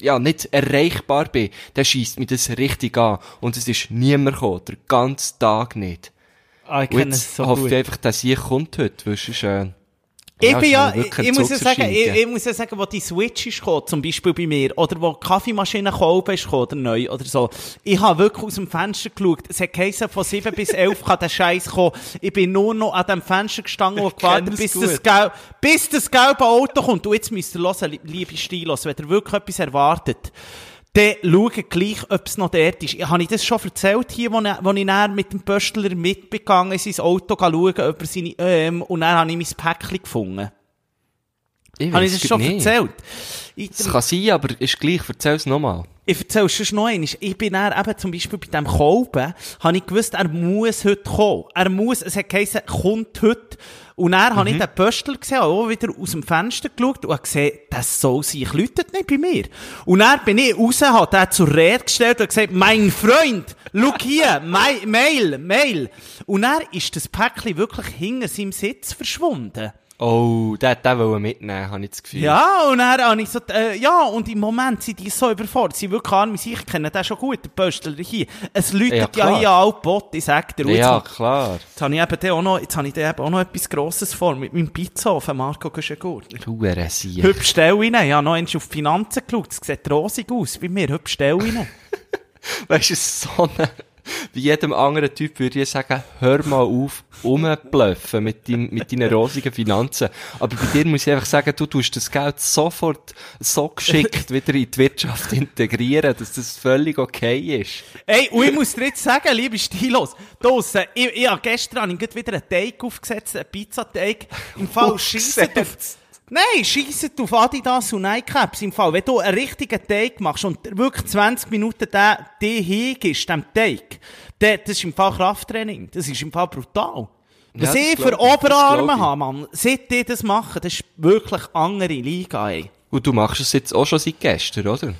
ja, nicht erreichbar bin, dann schießt mich das richtig an. Und es ist niemand gekommen, den ganzen Tag nicht. Ah, ich kenne es so hoffe gut. ich einfach, dass ich kommt heute, weil sonst, äh, Ich ja, bin ja, ich, muss ja sagen, ich, ich muss ja sagen, wo die Switch ist gekommen, zum Beispiel bei mir, oder wo die Kaffeemaschine gekommen ist gekommen, oder neu, oder so. Ich habe wirklich aus dem Fenster geschaut. Es hat geheißen, von 7 bis 11 kann der Scheiß kommen. Ich bin nur noch an dem Fenster gestanden und gewartet, bis das. Gel bis das gelbe Auto kommt. Und jetzt müsst ihr hören, li- liebe Stilos, wenn ihr wirklich etwas erwartet, dann schaut gleich, ob es noch dort ist. Habe ich das schon erzählt hier, wo ich, wo ich dann mit dem Pöstler mitbegangen in sein Auto schauen, ob er seine, ähm, und dann habe ich mein Päckchen gefunden. ich Habe ich das schon nicht. erzählt? Es kann sein, aber ist gleich, erzähl's nochmal. ich erzähle es schon noch einmal. Ich bin dann eben zum Beispiel bei diesem Kolben, habe ich gewusst, er muss heute kommen. Er muss, es hat geheißen, kommt heute. Und dann habe ich Mhm. den Pöstler gesehen, auch wieder aus dem Fenster geschaut und habe gesehen, das soll sich, läutet nicht bei mir. Und dann bin ich raus, habe den zur Rede gestellt und gesagt, mein Freund, schau hier, Ma- Mail, Mail. Und dann ist das Päckchen wirklich hinter seinem Sitz verschwunden. Oh, der, der wollte mitnehmen, habe ich das Gefühl. Ja, und dann habe ich so, äh, ja, und im Moment sind die so überfordert. Sie wirklich arme sich, ich kenne den schon gut, der Pöstler hier. Es läutet Ja, ja, hier alle Bot, ich sag dir. Ja, Jetzt, klar. jetzt habe ich eben auch noch, jetzt habe ich eben auch noch etwas Grosses vor, mit meinem Pizzaofen, Marco Guschengurtner. Du, er Sieg. Hübsch stell rein, ich habe noch einmal auf die Finanzen geschaut, es sieht rosig aus, bei mir, hübsch stell rein. Weißt du, es ist so eine, bei jedem anderen Typ würde ich sagen, hör mal auf, rumblöffen mit, dein, mit deinen rosigen Finanzen. Aber bei dir muss ich einfach sagen, du tust das Geld sofort so geschickt wieder in die Wirtschaft integrieren, dass das völlig okay ist. Ey, und ich muss dir jetzt sagen, liebe Stilos, draussen, ich, ich habe gestern ich wieder einen Teig aufgesetzt, einen Pizzateig. Im Fall scheisset auf... Nein, scheisset auf Adidas und Nike-Caps. Im Fall, wenn du einen richtigen Teig machst und wirklich 20 Minuten den, den hingibst, dem der, das ist im Fall Krafttraining. Das ist im Fall brutal. Was Ja, ich für Oberarme ich. habe, Mann, seit die das machen, das ist wirklich andere Liga, ey. Und du machst es jetzt auch schon seit gestern, oder?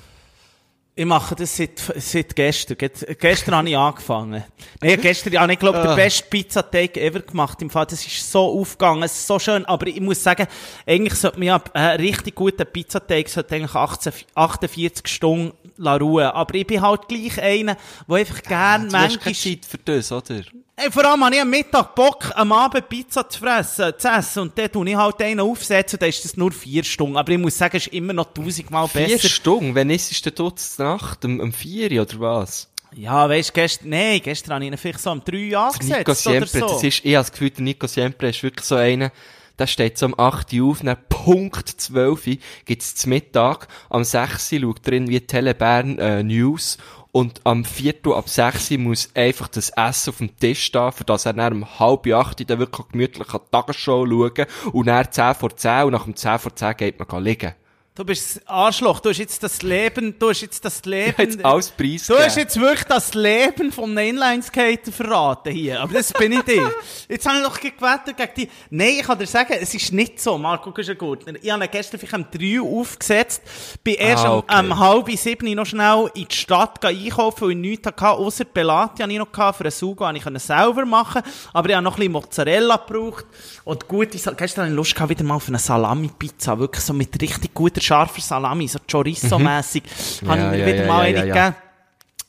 Ich mache das seit, seit gestern. Ge- Gestern habe ich angefangen. Nee, gestern habe ich, glaube Ah. den besten Pizzateig ever gemacht. Im Fall, das ist so aufgegangen, es ist so schön. Aber ich muss sagen, eigentlich sollte man ja einen richtig guten Pizzateig sollte eigentlich 18, 48 Stunden ruhen. Aber ich bin halt gleich einer, der einfach gern Du hast manchmal... keine Zeit für das, oder? Ey, vor allem habe ich am Mittag Bock, am Abend Pizza zu fressen, zu essen. Und dann tue ich halt einen aufsetzen, dann ist das nur vier Stunden. Aber ich muss sagen, es ist immer noch tausendmal Vier besser. Stunden? Wann ist es denn dort Nacht? Um, um vier oder was? Ja, weißt du, gestern, nein, gestern habe ich ihn vielleicht so um drei Nico angesetzt oder Siempre, so. das ist, ich habe das Gefühl, der Nico Siempre ist wirklich so einer, der steht so um 8 Uhr auf, dann Punkt 12 Uhr gibt's zum Mittag, am 6 Uhr schaut er irgendwie Telebern äh, News und am 4 Uhr ab 6 Uhr muss einfach das Essen auf dem Tisch stehen, für das er dann um halb 8 Uhr dann wirklich gemütlich an die Tagesshow schauen und dann 10 vor 10 und nach dem 10 vor 10 geht man liegen. Du bist Arschloch, du hast jetzt das Leben, du hast jetzt das Leben... Jetzt alles Preis Du hast jetzt wirklich das Leben vom Inlineskater verraten hier. Aber das bin ich dir. Jetzt habe ich doch gewettet gegen die. Nein, ich kann dir sagen, es ist nicht so, Marco Guschengurtner. Ich habe ihn gestern vielleicht um 3 Uhr aufgesetzt. Bin erst Ah, am- okay. am halb sieben noch schnell in die Stadt einkaufen, weil ich nichts hatte, außer die Belati hatte ich noch gehabt. Für einen Sugo konnte ich selber machen. Aber ich habe noch ein bisschen Mozzarella gebraucht. Und gute, gestern hatte ich Lust gehabt, wieder mal auf eine Salami-Pizza. Wirklich so mit richtig guter, scharfer Salami, so Chorizo-mässig. Habe ich Ja, mir ja, wieder ja, mal ja, ja, ja. gegeben.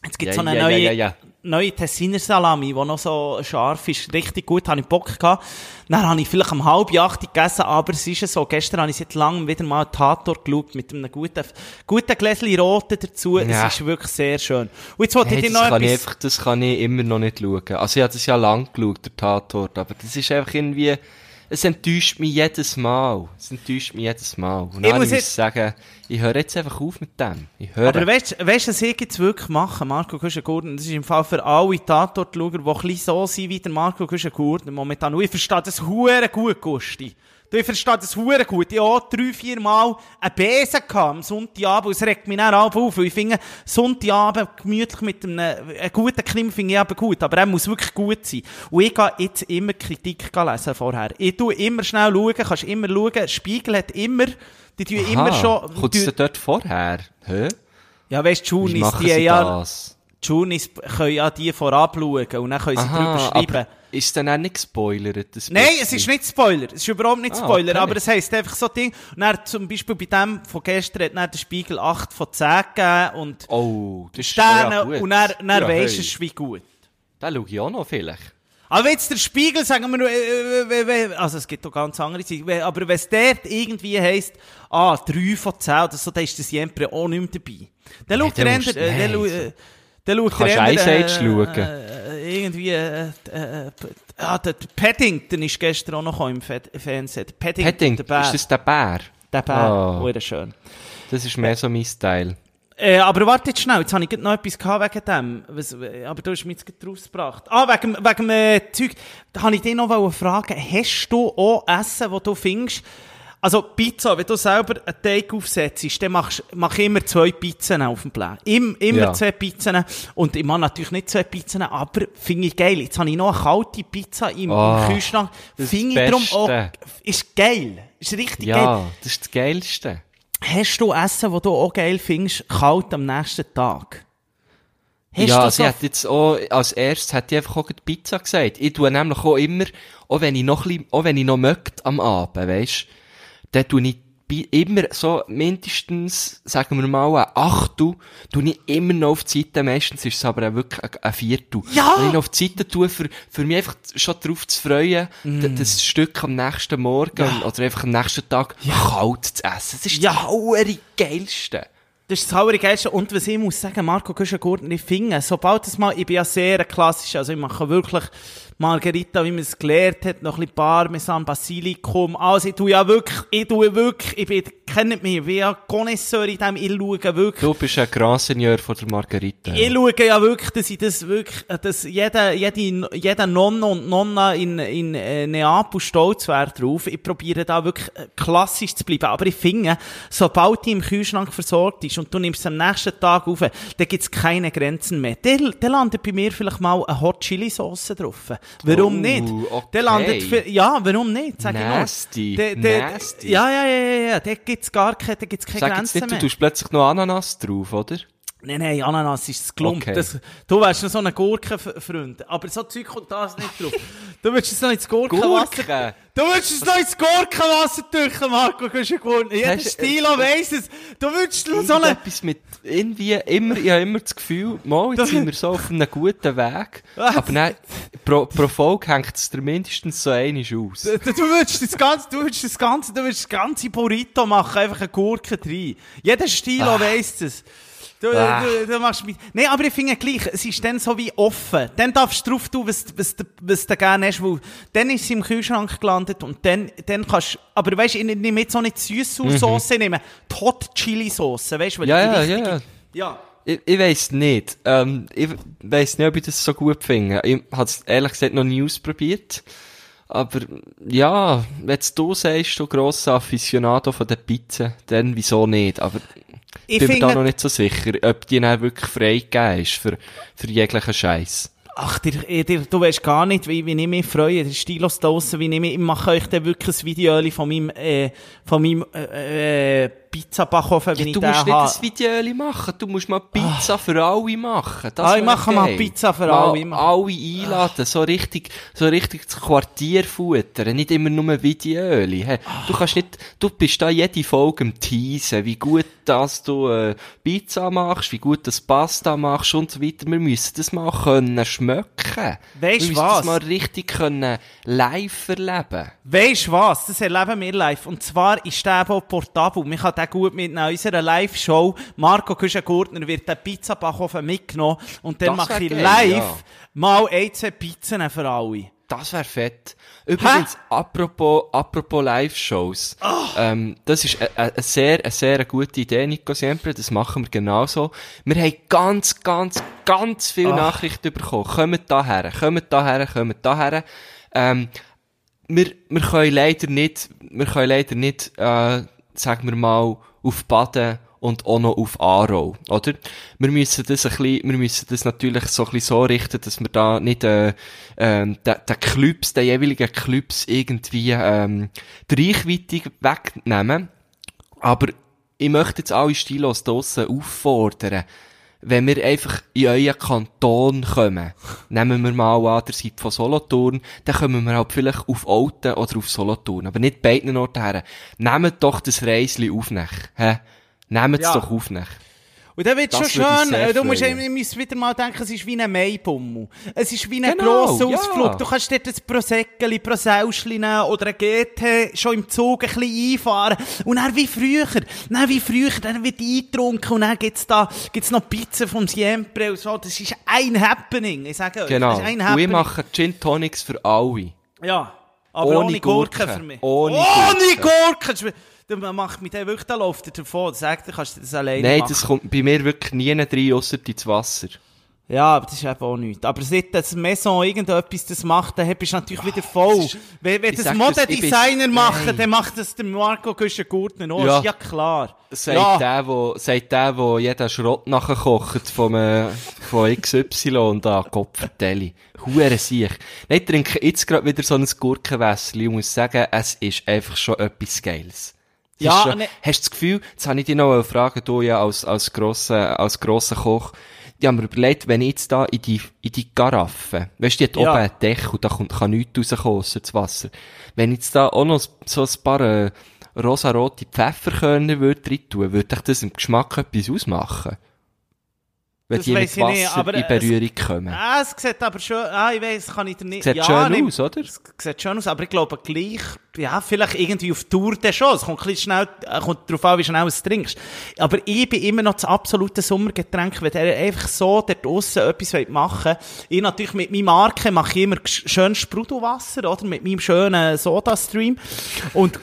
Jetzt gibt es Ja, so eine ja, neue, ja, ja, ja. neue Tessiner Salami, die noch so scharf ist. Richtig gut, habe ich Bock gehabt. Dann habe ich vielleicht um halb acht gegessen, aber es ist ja so, gestern habe ich seit langem wieder mal einen Tatort geschaut, mit einem guten, guten Gläschen Roten dazu. Ja. Es ist wirklich sehr schön. Und jetzt wollte Hey, ich dir das, noch kann ich etwas... einfach, das kann ich immer noch nicht schauen. Also ich habe das ja lang geschaut, der Tatort, aber das ist einfach irgendwie, es enttäuscht mich jedes Mal. Es enttäuscht mich jedes Mal. Und Ich muss muss ich jetzt- sagen, ich höre jetzt einfach auf mit dem. Ich höre. Aber weißt du, weißt, was ich jetzt wirklich mache, Marco Kuschengurten? Das ist im Fall für alle Tatortschauer, die ein bisschen so sind wie der Marco Kuschengurten momentan. Und ich verstehe das hure gut, Gusti. Du, ich verstehe das hure gut. Ich habe drei, vier Mal einen Besen gehabt am Sonntagabend. Es regt mich dann auf. weil Ich finde, Sonntagabend gemütlich mit einem, einem guten Krim finde ich eben gut. Aber er muss wirklich gut sein. Und ich gehe jetzt immer Kritik lesen vorher. Ich tue immer schnell schauen, kannst immer schauen. Spiegel hat immer, die tun immer schon, Kommt es dort vorher? Hä? ja, weißt du, Junis, die ja, das? die Junis können ja die vorab schauen und dann können sie drüber Aha, schreiben. Ist es dann auch nicht gespoilert? das Nein, bisschen? es ist nicht Spoiler. Es ist überhaupt nicht Ah, Spoiler. okay. Aber es heisst einfach so Ding. Und dann zum Beispiel bei dem von gestern hat dann der Spiegel 8 von 10 gegeben und Oh, das ist Sterne ja gut. und dann, dann ja, weisst du, wie gut. Den schaue ich auch noch vielleicht. Aber wenn jetzt der Spiegel, sagen wir, äh, äh, äh, also es gibt doch ganz andere Sachen, aber wenn es dort irgendwie heisst, ah, 3 von 10 oder so, dann ist das Jempre auch nicht mehr dabei. Dann schaut dann der Ender, dann dann schaut der Ender, schauen? Äh, irgendwie, äh, äh, p- ah, der Paddington ist gestern auch noch im Fe- Fernsehen. Paddington, Padding, der Bär. ist das der Bär? der Bär, Ah. oh. schön. Das ist mehr so mein Style. Äh, aber warte jetzt schnell, jetzt habe ich noch etwas gehabt wegen dem. Was, äh, aber du hast mich jetzt gerade rausgebracht. Ah, wegen, wegen dem äh, Zeug. Da habe ich dich noch fragen, hast du auch Essen, das du findest? Also Pizza, wenn du selber einen Teig aufsetzt, dann machst, mach ich immer zwei Pizzen auf dem Plan. Im, immer Ja. zwei Pizzen. Und ich mache natürlich nicht zwei Pizzen, aber finde ich geil. Jetzt habe ich noch eine kalte Pizza im, im Kühlschrank. Finde ich darum auch, ist geil. Ist richtig geil. Ja, das ist das Geilste. Hast du Essen, das du auch geil findest, kalt am nächsten Tag? Hast ja, du sie hat jetzt auch, als erstes hat die einfach auch die Pizza gesagt. Ich tue nämlich auch immer, auch wenn ich noch ein bisschen, auch wenn ich noch möchte am Abend, weisst, dann tue ich immer so mindestens, sagen wir mal, ein Achtel, tue ich immer noch auf die Seite, meistens ist es aber auch wirklich ein, ein Viertel. Ja! Wenn ich noch auf die Seite tue, für, für mich einfach schon darauf zu freuen, Mm. das Stück am nächsten Morgen oder einfach am nächsten Tag kalt zu essen. Das ist Ja. das Hauere Geilste. Das ist das Allergeilste. Und was ich muss sagen, Marco Güschen-Gurtner, ich finde, sobald es mal, ich bin ja sehr klassisch, also ich mache wirklich Margarita, wie man es gelernt hat, noch ein bisschen Parmesan, Basilikum, also ich tue ja wirklich, ich tue wirklich, ich bin, kennt mich, ich bin ja Connoisseur in dem, ich schaue wirklich, Du bist ein Grand Seigneur von der Margarita. ich schaue ja wirklich, dass ich das wirklich, dass jeder, jede, jeder Nonne und Nonna in, in äh, Neapel stolz wäre drauf. Ich probiere da wirklich äh, klassisch zu bleiben. Aber ich finde, sobald die im Kühlschrank versorgt ist und du nimmst es am nächsten Tag auf, dann gibt's keine Grenzen mehr. Dann, dann landet bei mir vielleicht mal eine Hot Chili Sauce drauf. Warum Oh, nicht? okay. Dann landet, für, ja, warum nicht? Sag Nasty, ich nur. Der- der- nasty. Ja, ja, ja, ja, ja. Da gibt's gar keine, da gibt's keine Sag Grenzen nicht, du mehr. tust plötzlich noch Ananas drauf, oder? Nein, nein, Ananas ist das Klump. Okay. Das, du wärst noch so ein Gurkenfreund. Aber so Zeug kommt das nicht drauf. Du willst es noch ins Gurkenwasser... Gurken? Du willst es noch ins Gurkenwasser tüchen, Marco, du hast ja gewonnen. Jeder Hast- Stilo weiss es. Du noch so eine... Irgendetwas mit, irgendwie, immer, ich habe immer das Gefühl, mal, jetzt sind wir so auf einem guten Weg. Aber nein, pro, pro Folge hängt es dir mindestens so einiges aus. Du, du willst das ganze, du willst das ganze, du willst das ganze Burrito machen, einfach eine Gurke rein. Jeder Stilo weiss es. Du, Ah. du, du machst mit. Nein, aber ich finde gleich, es ist dann so wie offen. Dann darfst du drauf tun, was, was, du- was du gerne hast, weil dann ist sie im Kühlschrank gelandet und dann, dann kannst aber weißt du, ich nehme jetzt auch nicht Süßsauce, ich nehme Hot Chili Sauce, weißt du, Mhm. Ja, ja, richtige- ja. Ja. Ich, ich weiss nicht. Ähm, ich weiss nicht, ob ich das so gut finde. Ich habe es ehrlich gesagt noch nie ausprobiert. Aber ja, wenn du sagst, du grosser Aficionado von der Pizza, dann wieso nicht? Aber Ich bin mir da noch nicht so sicher, ob die dann wirklich freigegeben ist für, für jeglichen Scheiß. Ach, dir, dir, du weißt gar nicht, wie, wie ich mich freue. Der Stilos da draussen, wie ich, mich, ich mache euch dann wirklich ein Video von meinem, äh, von meinem, äh, Pizza-Backofen, wie Ja, ich du den musst nicht habe. ein Video machen, du musst mal Pizza für alle machen. Das Ah, ich mache mal. Pizza für mal alle, alle einladen, so richtig, so richtig das Quartier futtern, nicht immer nur Videoli. Hey, du kannst nicht, du bist da jede Folge im Teasen, wie gut dass du äh, Pizza machst, wie gut das Pasta machst und so weiter. Wir müssen das mal können schmecken. Weisst Wir müssen was? das mal richtig können live erleben. Weisst du was? Das erleben wir live. Und zwar ist der auch portabel. Man kann den gut mitnehmen. In unserer Live-Show, Marco Küschen-Gurtner wird den Pizzabackofen mitgenommen. Und dann mache ich live ja. mal ein, zwei Pizzen für alle. Das wäre fett. Übrigens, apropos, apropos Live-Shows. Ähm, das ist eine, sehr, eine sehr gute Idee, Nico Siempre. Das machen wir genauso. Wir haben ganz, ganz, ganz viele Nachrichten bekommen. Kommt daher, kommt daher, kommt daher. Ähm, wir, wir können leider nicht, wir können leider nicht, äh, sagen wir mal, auf Baden und auch noch auf Aarau, oder? Wir müssen das ein bisschen, wir müssen das natürlich so ein bisschen so richten, dass wir da nicht, äh, ähm, den, den Clubs, den jeweiligen Clubs irgendwie, ähm, die Reichweite wegnehmen. Aber ich möchte jetzt alle Stilos draussen auffordern, wenn wir einfach in euren Kanton kommen, nehmen wir mal an, der seid von Solothurn, dann kommen wir halt vielleicht auf Alten oder auf Solothurn, aber nicht beiden Orten her. Nehmt doch das Reisli auf nach, hä? Nehmt es Ja. doch auf nach. Und dann wird schon schön, äh, du musst, freuen. ihr müsst wieder mal denken, es ist wie ein Maibummel. Es ist wie ein Genau, grosser ja. Ausflug. Du kannst dort ein Prosäckeli, Prosäuschli nehmen oder ein GT schon im Zug ein bisschen einfahren. Und dann wie früher, dann wie früher, dann wird eingetrunken und dann gibt's da, gibt's noch Pizza vom Siempre und so. Das ist ein Happening, ich sage euch. Genau. Das ist ein Und ich Happening. mache Gin Tonics für alle. Ja. Aber Ohne ohne, Gurken Gurken. für mich. Ohne ohne Gurken. Gurken! Dann macht mit dem wirklich, da läuft er davon. Sagt er, kannst du das alleine Nein, machen. das kommt bei mir wirklich nie rein, ausser ins Wasser. Ja, aber das ist eben auch nichts. Aber seit das Maison irgendetwas das macht, dann bist du natürlich wieder voll. ist- wenn wenn das Modedesigner machen, Nein. dann macht das der Marco Güschen-Gurtner auch. Ja. Ist ja klar. Sagt ja. der, wo, sagt der, wo jeden Schrott nachkocht vom, äh, von XY da, Kopfvertelli. Hure sich. Nein, ich trinke jetzt gerade wieder so ein Gurkenwässerli und muss sagen, es ist einfach schon etwas Geiles. Ja, schon, ne- Hast du das Gefühl, jetzt habe ich dich noch fragen, du ja als, als grosser, als grosser Koch, ich habe mir überlegt, wenn ich jetzt da in die, in die Garaffe, weißt du, die hat Ja. oben ein Dach und da kommt, kann nichts rauskommen, ausser das Wasser. Wenn ich jetzt da auch noch so ein paar, äh, rosarote Pfefferkörner würde rein tun, würde ich das im Geschmack etwas ausmachen? Wenn Das die mit ich nicht, Wasser aber in es- Berührung kommen. Ah, es sieht aber schon, ah, ich weiss, kann ich dir nicht, Sieht ja, schön nicht- aus, oder? Es sieht schön aus, aber ich glaube gleich, ja, vielleicht irgendwie auf Tour dann schon. Es kommt ein bisschen schnell, äh, kommt darauf an, wie schnell du es trinkst. Aber ich bin immer noch das absolute Sommergetränk, wenn der einfach so dort draussen etwas machen will. Ich natürlich mit meiner Marke mache ich immer schön Sprudelwasser, oder? Mit meinem schönen Soda-Stream. Und,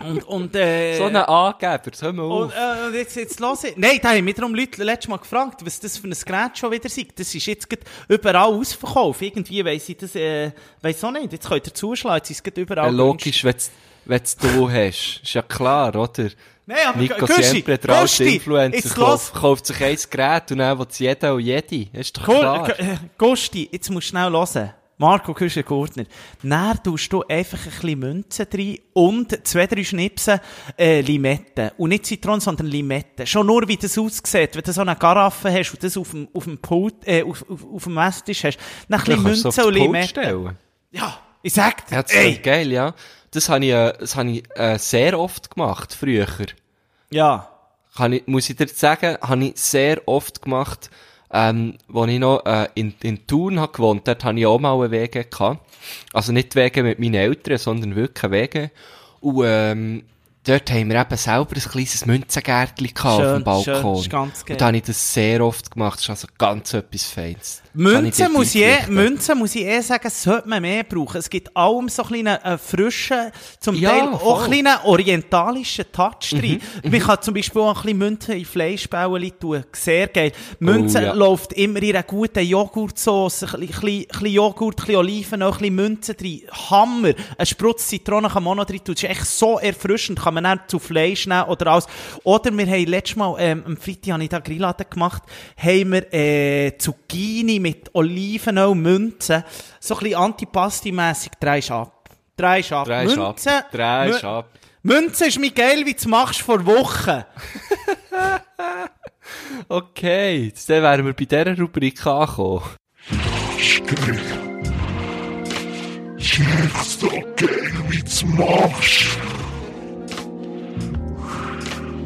und, und, äh, So einen Angeber, hör mal und, auf. äh, und jetzt, jetzt los. Nein, da haben mich darum Leute letztes Mal gefragt, was das für ein Gerät schon wieder sei. Das ist jetzt überall ausverkauft. Irgendwie weiss ich das, äh, weiss auch nicht. Jetzt könnt ihr zuschlagen, jetzt ist es gerade überall Ja, logisch, wenn's, wenn's du hast. Ist ja klar, oder? Nein, aber Nico Siempre, der alte Influencer, kauft, kauft sich ein Gerät und dann will es jeder und jede. Ist doch klar. Äh, Gusti, jetzt musst du schnell hören. Marco Küschen-Gurtner. Dann tust du einfach ein bisschen Münzen rein und zwei, drei Schnipsen äh, Limette. Und nicht Zitronen, sondern Limette. Schon nur, wie das aussieht, wenn du so eine Garaffe hast und das auf dem, auf dem Pult, äh, auf, auf, auf dem Esstisch hast. Dann ein bisschen Münzen und Limette. stellen. Ja, ich sag dir, das ey. geil, ja. Das habe ich, äh, das habe ich äh, sehr oft gemacht, früher. Ja. Kann ich, muss ich dir sagen, habe ich sehr oft gemacht, ähm, wo ich noch äh, in, in Thun habe gewohnt dort habe ich auch mal einen Wege gehabt. Also nicht Wege mit meinen Eltern, sondern wirklich Wege. Und ähm, dort haben wir eben selber ein kleines Münzengärtchen gehabt auf Schön, dem Balkon. schön, das ist ganz geil. Und da habe ich das sehr oft gemacht. Das ist also ganz etwas Feines. Münzen muss, ich eh. Münzen muss ich eh sagen, sollte man mehr brauchen. Es gibt allem so einen äh, frischen, zum Ja, Teil auch. Mhm, einen orientalischen Touch drin. Man kann zum Beispiel auch ein bisschen Münzen in Fleischbälle tun. Sehr geil. Münzen Oh, ja. läuft immer in einer guten Joghurtsauce, ein bisschen, bisschen Joghurt, ein bisschen Oliven, noch ein bisschen Münzen drin. Hammer. Ein Sprutz Zitrone kann man auch noch drin tun. Das ist echt so erfrischend. Kann man dann zu Fleisch nehmen oder alles. Oder wir haben letztes Mal, ähm, am Freitag habe ich da Grilladen gemacht, haben wir, äh, Zucchini mit Olivenöl, Münzen, so ein bisschen Antipasti-mässig, drehst ab. Drehst ab. Drehst ab. Münzen, Drehst Mü- ab. Münzen ist mir geil, wie du es machst vor Wochen. Okay, jetzt wären wir bei dieser Rubrik angekommen. Geil. Schmeckt's doch geil, wie du's machst.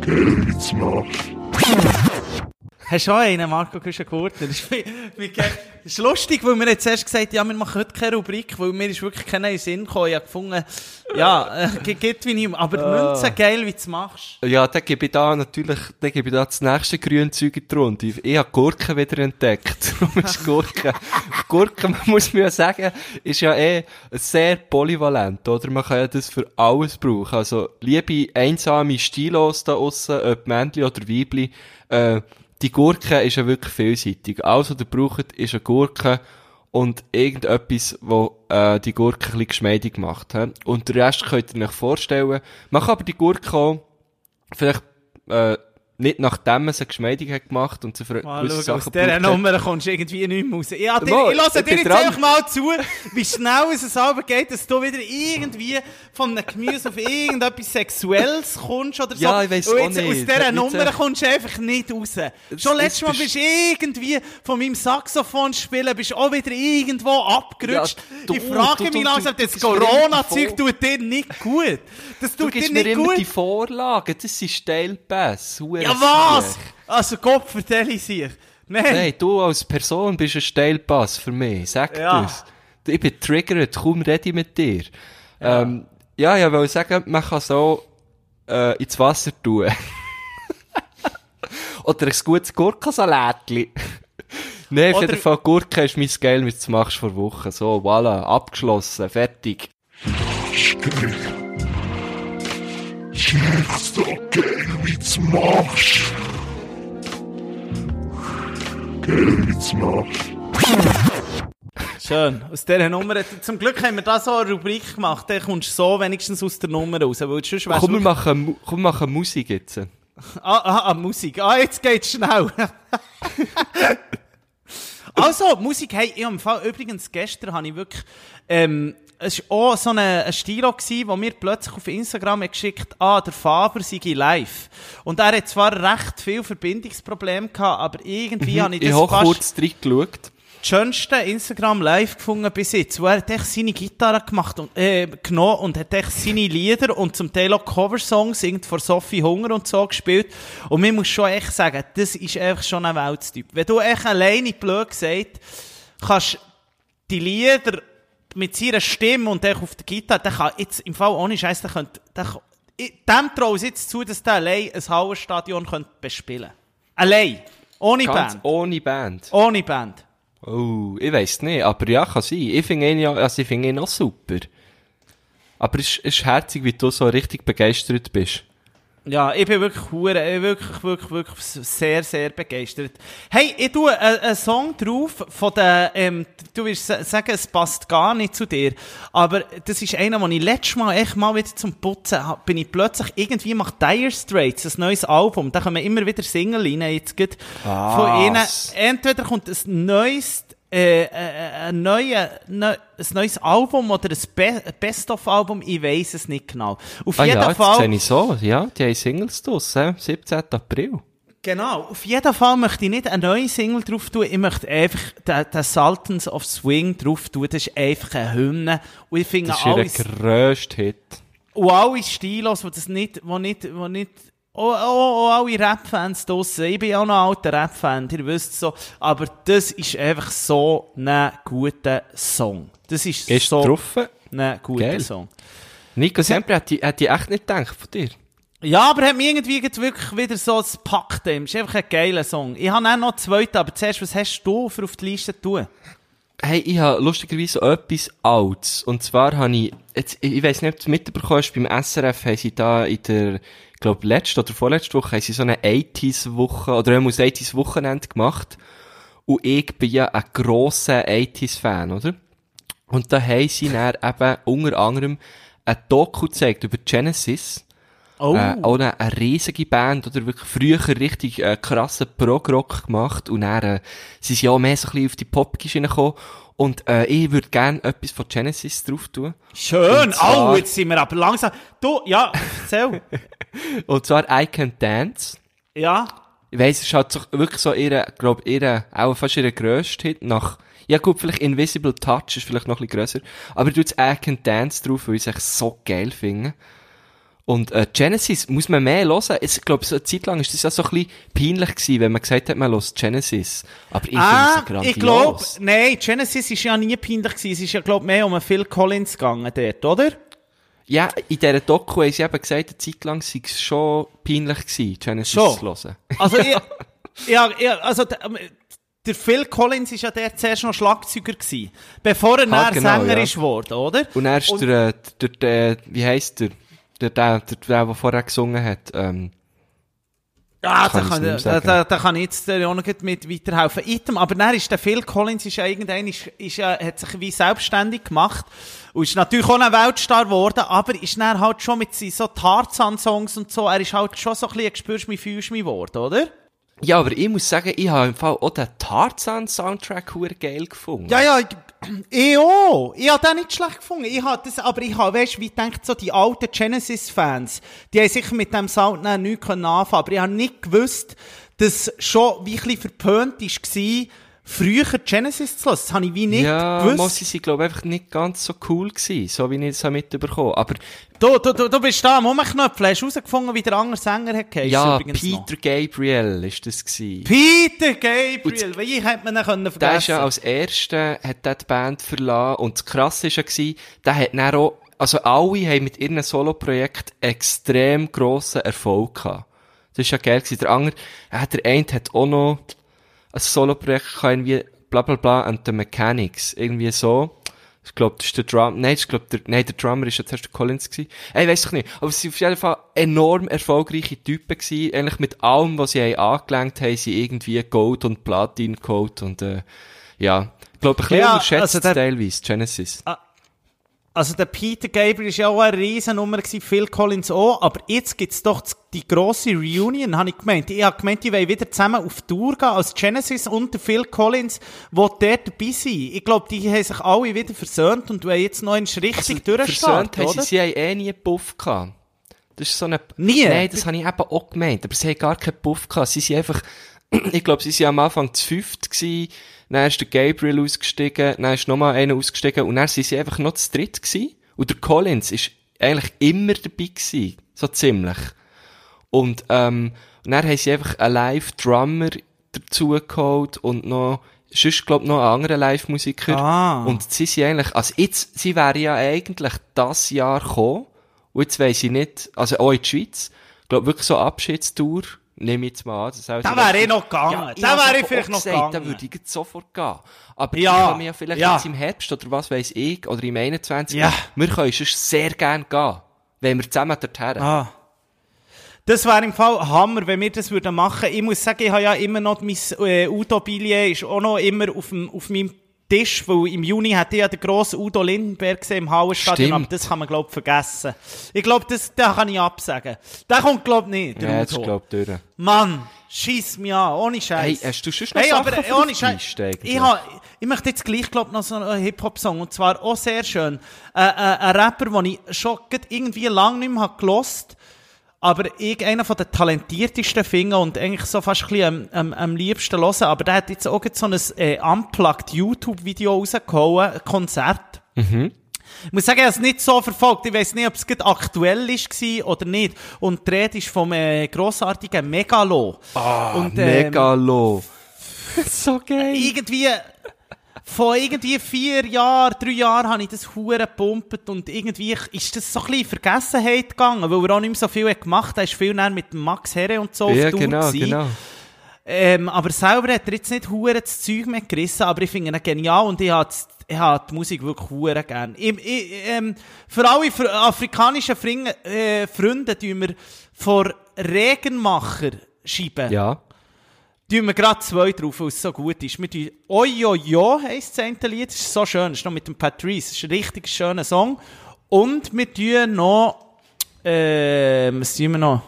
Geil, wie du's machst. Hast du auch einen, Marco Küschen-Gurtner? Das ist, lustig, weil wir jetzt erst gesagt haben, ja, wir machen heute keine Rubrik, weil mir ist wirklich keiner in den Sinn gekommen. Ich habe gefunden, ja, äh, geht wie nicht, aber Münzen geil, wie du es machst. Ja, dann gebe ich da natürlich, dann gebe ich da das nächste Grünzeug in die Runde. Ich, habe Gurken wieder entdeckt. Darum ist Gurken. Gurken, man muss mir ja sagen, ist ja eh sehr polyvalent, oder? Man kann ja das für alles brauchen. Also, liebe einsame Stilos da aussen, ob Männchen oder Weibli, äh, die Gurke ist ja wirklich vielseitig. Alles, was ihr braucht, ist eine Gurke und irgendetwas, wo äh, die Gurke ein bisschen geschmeidig macht. He? Und den Rest könnt ihr euch vorstellen. Man kann aber die Gurke auch vielleicht äh, nicht nachdem man sie geschmeidig hat gemacht und sie für Mal gewisse schauen, aus Sachen dieser gebraucht hat. Nummer kommst du irgendwie nicht mehr raus. Ja, dir, Mal, ich höre dir jetzt einfach mal zu, wie schnell es selber geht, dass du wieder irgendwie von einem Gemüse auf irgendetwas Sexuelles kommst oder so. Ja, ich weiss Und auch jetzt nicht. Aus dieser Hat mich Nummer jetzt- kommst du einfach nicht raus. Schon jetzt letztes Mal bist- du irgendwie von meinem Saxophon spielen, bist auch wieder irgendwo abgerutscht. Ja, du- ich frage du- mich du- langsam, du- das du Corona-Zeug tut dir nicht gut. Das Du tut dir gibst mir nicht immer gut. die Vorlagen, das sind Steilpässe. hure Ja, was? Also Gott, vertell ich sich. Nein. Nein, du als Person bist ein Steilpass für mich, sag Ja. das. Ich bin triggert, kaum rede ich mit dir. Ja, ähm, ja ich wollte sagen, man kann so äh, ins Wasser tun. Oder ein gutes Gurkensalätchen. Nein, auf jeden Fall, Gurke ist mein Geil, was du machst vor Wochen. So, voilà, abgeschlossen, fertig. Geil. Schmeckt's doch geil, wie du's machst. Geil, wie du's machst. Schön. Aus dieser Nummer, zum Glück haben wir da so eine Rubrik gemacht, dann kommst du so wenigstens aus der Nummer raus, weil sonst Komm, wir machen, komm, wir machen Musik jetzt. Ah, ah, ah, Musik. Ah, jetzt geht's schnell. also, Musik, hey, ich Fall, übrigens, gestern habe ich wirklich, ähm, es war auch so ein, ein Stilo, gewesen, wo mir plötzlich auf Instagram hat geschickt ah, der Faber sei live. Und er hat zwar recht viel Verbindungsprobleme gehabt, aber irgendwie habe ich Ich das habe fast kurz reingeschaut. das schönste Instagram live gefunden bis jetzt. Wo er hat echt seine Gitarre gemacht und, äh, genommen und hat echt seine Lieder und zum Teil auch Coversongs irgend von Sophie Hunger und so gespielt. Und man muss schon echt sagen, das ist einfach schon ein Weltstyp. Wenn du echt alleine blöd gesagt, kannst die Lieder mit seiner Stimme und echt auf der Gitarre, der kann jetzt im Fall ohne Scheiß, der könnte, der, dem traue ich jetzt zu, dass der allein ein Hallenstadion könnte bespielen. Allein. Ohne Ganz Band. ohne Band. Ohne Band. Oh, ich weiss nicht, aber ja, kann sein. Ich finde ihn ja, also ich finde ihn auch super. Aber es ist, es ist herzig, wie du so richtig begeistert bist. Ja, ich bin wirklich hure, wirklich, wirklich, wirklich sehr, sehr begeistert. Hey, ich tue einen, Song drauf von der, ähm, du wirst sa- sagen, es passt gar nicht zu dir, aber das ist einer, den ich letztes Mal echt mal wieder zum Putzen hab, bin ich plötzlich, irgendwie macht Dire Straits ein neues Album, da kommen immer wieder Single rein, jetzt geht von ihnen. Entweder kommt ein neues, äh, äh, ein, neue, ne, ein neues Album oder ein Be Best-of-Album, ich weiß es nicht genau. Auf Ah jeden ja, Fall. sehe ich so. Ja, die haben Singles draussen, 17. April. Genau, auf jeden Fall möchte ich nicht eine neue Single drauf tun, ich möchte einfach den, den Sultans of Swing drauf tun, das ist einfach eine Hymne und ich finde Das ist alles, grösster Hit. und alle Stilos, die das nicht, wo nicht, wo nicht, oh, oh, oh, alle Rap-Fans draussen, ich bin ja auch noch ein alter Rap-Fan, ihr wisst so, aber das ist einfach so ein guter Song. Das ist Ist so ein guter Geil. Song. Nico Sempre hätte ich, hätte ich echt nicht gedacht von dir. Ja, aber hat mich irgendwie jetzt wirklich wieder so das Pakt. Es ist einfach ein geiler Song. Ich habe auch noch einen zweiten, aber zuerst, was hast du für auf die Liste zu tun? Hey, ich habe lustigerweise etwas Altes. Und zwar habe ich, jetzt, ich weiss nicht, ob du es mitbekommen hast, beim SRF haben sie da in der, glaube, letzte oder vorletzte Woche haben sie so eine 80s-Woche, oder ein 80s-Wochenende gemacht. Und ich bin ja ein grosser 80s-Fan, oder? Und da haben sie dann eben unter anderem ein Doku gezeigt über Genesis. Oh. Äh, auch eine, eine riesige Band, oder wirklich früher richtig äh, krassen Prog-Rock gemacht und dann äh, sind sie auch mehr so ein bisschen auf die Pop-Geschichte gekommen und äh, ich würde gerne etwas von Genesis drauf tun. Schön. Zwar- Oh, jetzt sind wir aber langsam. Du, ja, erzähl. Und zwar I Can Dance. ja. Ich weiss, es halt so, wirklich so ihre, glaub, ihre, auch fast ihre grösste Hit nach, ja gut, vielleicht Invisible Touch ist vielleicht noch ein bisschen grösser, aber du jetzt I Can Dance drauf, weil ich es echt so geil finde. Und äh, Genesis muss man mehr hören. Ich glaube, so eine Zeit lang ist das ja so ein bisschen peinlich gewesen, wenn man gesagt hat, man hört Genesis. Aber ich Ah, finde es ich glaube, nein, Genesis ist ja nie peinlich gewesen. Es ist ja, glaube mehr um Phil Collins gegangen dort, oder? Ja, in dieser Doku haben sie eben gesagt, eine Zeit lang sei es schon peinlich gewesen, Genesis Schon. zu hören. Also, ja, ja, also, der, ähm, der Phil Collins ist ja der zuerst noch Schlagzeuger gewesen, bevor er Ah, genau, Sänger ja. ist geworden, oder? Und er ist der, äh, der, der, wie heisst der? Der, der, der, der, der vorher gesungen hat, ähm, Ja, Kann da kann, da, da, da kann ich jetzt der auch noch gut mit weiterhelfen. Item, aber dann ist der Phil Collins ist ja irgendein, ist, ist ja, hat sich wie selbstständig gemacht und ist natürlich auch ein Weltstar geworden, aber ist dann halt schon mit seinen so Tarzan-Songs und so, er ist halt schon so ein bisschen ein «Gespürst mich, fühlst mich» geworden, oder? Ja, aber ich muss sagen, ich habe im Fall auch den Tarzan-Soundtrack geil gefunden. Ja, ja, ich, ich auch. Ich habe den nicht schlecht gefunden. Ich hab das, aber ich habe, weißt, wie denkt so die alten Genesis-Fans, die haben sicher mit dem Sound dann nichts können anfangen, aber ich habe nicht gewusst, dass schon wie ein bisschen verpönt war, früher Genesis zu hören. Das habe ich wie nicht ja, gewusst. muss ich sie, glaube einfach nicht ganz so cool gewesen, so wie ich es mitbekommen. Aber, Du, du, du, du bist da am Umknöpfen, hast du herausgefunden, wie der andere Sänger hat geheißen, ja, übrigens noch. Peter Gabriel ist das gewesen. Peter Gabriel, wie hätte man ihn können Der vergessen ist ja als Erster, hat die Band verlassen. Und das Krasse war ja, der hat dann auch, also alle haben mit ihren Solo-Projekt extrem grossen Erfolg gehabt. Das ist ja geil gewesen. Der andere, äh, der eine hat auch noch ein Solo-Projekt gehabt, irgendwie bla bla bla and the Mechanics. Irgendwie so. Ich glaube, das ist der Drum, nein, ich glaube, der, nein, der Drummer ist ja zuerst der Collins gewesen. Ey, weiss ich nicht. Aber es sind auf jeden Fall enorm erfolgreiche Typen gewesen. Eigentlich mit allem, was sie haben angelenkt haben, sie irgendwie Gold und Platin geholt und, äh, ja. Ich glaube, ein bisschen Ja, unterschätzt also der- teilweise, Genesis. Also der Peter Gabriel ist ja auch eine Riesennummer gewesen, Phil Collins auch, aber jetzt gibt's doch die grosse Reunion, habe ich gemeint. Ich habe gemeint, die wollen wieder zusammen auf Tour gehen, als Genesis und der Phil Collins, wo dort dabei sind. Ich glaube, die haben sich alle wieder versöhnt und wollen jetzt noch einen richtig Also, durchstarten, versöhnt haben oder? sie, sie haben eh nie einen Puff gehabt. Das ist so eine... Nie? Nein, das habe ich eben auch gemeint. Aber sie haben gar keinen Puff gehabt. Sie sind einfach... ich glaube, sie waren am Anfang zu fünft gewesen. Dann ist der Gabriel ausgestiegen. Dann ist nochmal einer ausgestiegen. Und dann sind sie einfach noch zu dritt gewesen. Und der Collins ist eigentlich immer dabei gewesen. So ziemlich. Und, ähm, und dann haben sie einfach einen Live-Drummer dazu geholt und noch, sonst, glaub, noch einen anderen Live-Musiker. Ah. Und sie sind eigentlich, also jetzt, sie wären ja eigentlich das Jahr gekommen. Und jetzt weiss ich nicht, also auch in die Schweiz. Ich glaube, wirklich so Abschiedstour, nehme ich jetzt mal an. Das auch Da wäre ich noch gegangen. Ja, Da wäre ich vielleicht noch gesagt, gegangen. Da würde ich jetzt sofort gehen. Aber Ja, ja, kann mir ja vielleicht ja. jetzt im Herbst oder was weiss ich, oder im 21. Ja. Wir können sonst sehr gerne gehen. Wenn wir zusammen dorthin. Ah. Das wäre im Fall Hammer, wenn wir das würden machen. Ich muss sagen, ich habe ja immer noch mein äh, Udo-Billet ist auch noch immer auf, dem, auf meinem Tisch, weil im Juni ich ja den grossen Udo Lindenberg gesehen im Hallenstadion, Stimmt. aber das kann man, glaube ich, vergessen. Ich glaube, das, den kann ich absagen. Der kommt, glaube ich, nicht, der Ja, jetzt Udo. glaub ich durch. Mann, schieß mich an, ohne Scheiß. Hey, hast du sonst noch hey, Sachen aber für ohne Scheiß. Ich, ha, ich möchte jetzt gleich, glaub noch so einen Hip-Hop-Song. Und zwar auch sehr schön. Äh, äh, ein Rapper, den ich schon irgendwie lange nicht mehr gelost aber ich einer von den talentiertesten finde und eigentlich so fast ein bisschen am, am, am liebsten hören. Aber der hat jetzt auch grad so ein äh, unplugged YouTube-Video rausgehauen, Konzert. Ich muss sagen, ich habe es nicht so verfolgt. Ich weiß nicht, ob es gerade aktuell war oder nicht. Und die Rede ist vom äh, grossartigen Megalo. Ah, und, ähm, Megalo. so geil. irgendwie vor irgendwie vier Jahren, drei Jahren habe ich das hure gepumpt und irgendwie ist das so ein bisschen in Vergessenheit gegangen, weil er auch nicht mehr so viel gemacht hat. Er ist viel näher mit Max Herre und so Ja, auf Tour genau, gewesen. genau. Ähm, aber selber hat er jetzt nicht hure das Zeug mehr gerissen, aber ich finde ihn genial und ich habe ich habe die Musik wirklich hure gern. Ich, ich, ähm, für alle fr afrikanischen Fring äh, Freunde tun wir vor Regenmacher schreiben. Ja. Tun wir gerade zwei drauf, weil es so gut ist. Wir tun Oyoyo heisst das eine Lied, das ist so schön, das ist noch mit dem Patrice, das ist ein richtig schöner Song. Und wir tun noch, äh, was tun wir noch?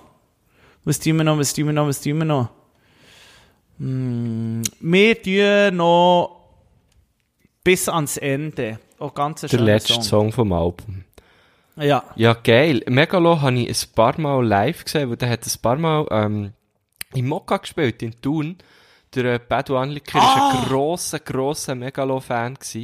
Was tun wir noch, was tun wir noch, was tun wir noch? Hm, wir tun noch bis ans Ende. Auch ganz ein Der letzte Song. Song vom Album. Ja. Ja, geil. Megalo habe ich ein paar Mal live gesehen, weil der hat ein paar Mal ähm, im Mokka gespielt, in Thun. Der äh, Badu Anliker Ah! war ein grosser, grosser Megalo-Fan. Hat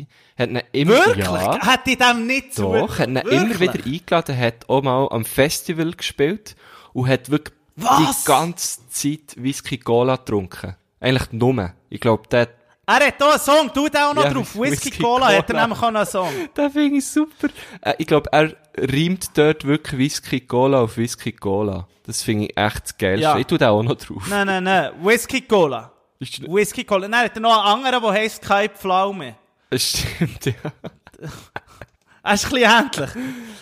ihn immer, Wirklich? Ja, Hätte ich dem nicht doch, hat ihn immer wieder eingeladen, hat auch mal am Festival gespielt und hat wirklich Was? die ganze Zeit Whisky Cola getrunken. Eigentlich nur. Ich glaube, der Er hat auch einen Song, tu den auch noch Ja, drauf. Whisky, Whisky Cola, hat er Cola. nämlich auch noch einen Song. Den finde ich super. Äh, ich glaube, er reimt dort wirklich Whisky Cola auf Whisky Cola. Das finde ich echt das Geilste. Ja. Ich tue den auch noch drauf. Nein, nein, nein. Whisky Cola. Ist- Whisky Cola. Dann hat noch einen anderen, der heisst kein Pflaume. Das stimmt, ja. Er ist ein bisschen ähnlich.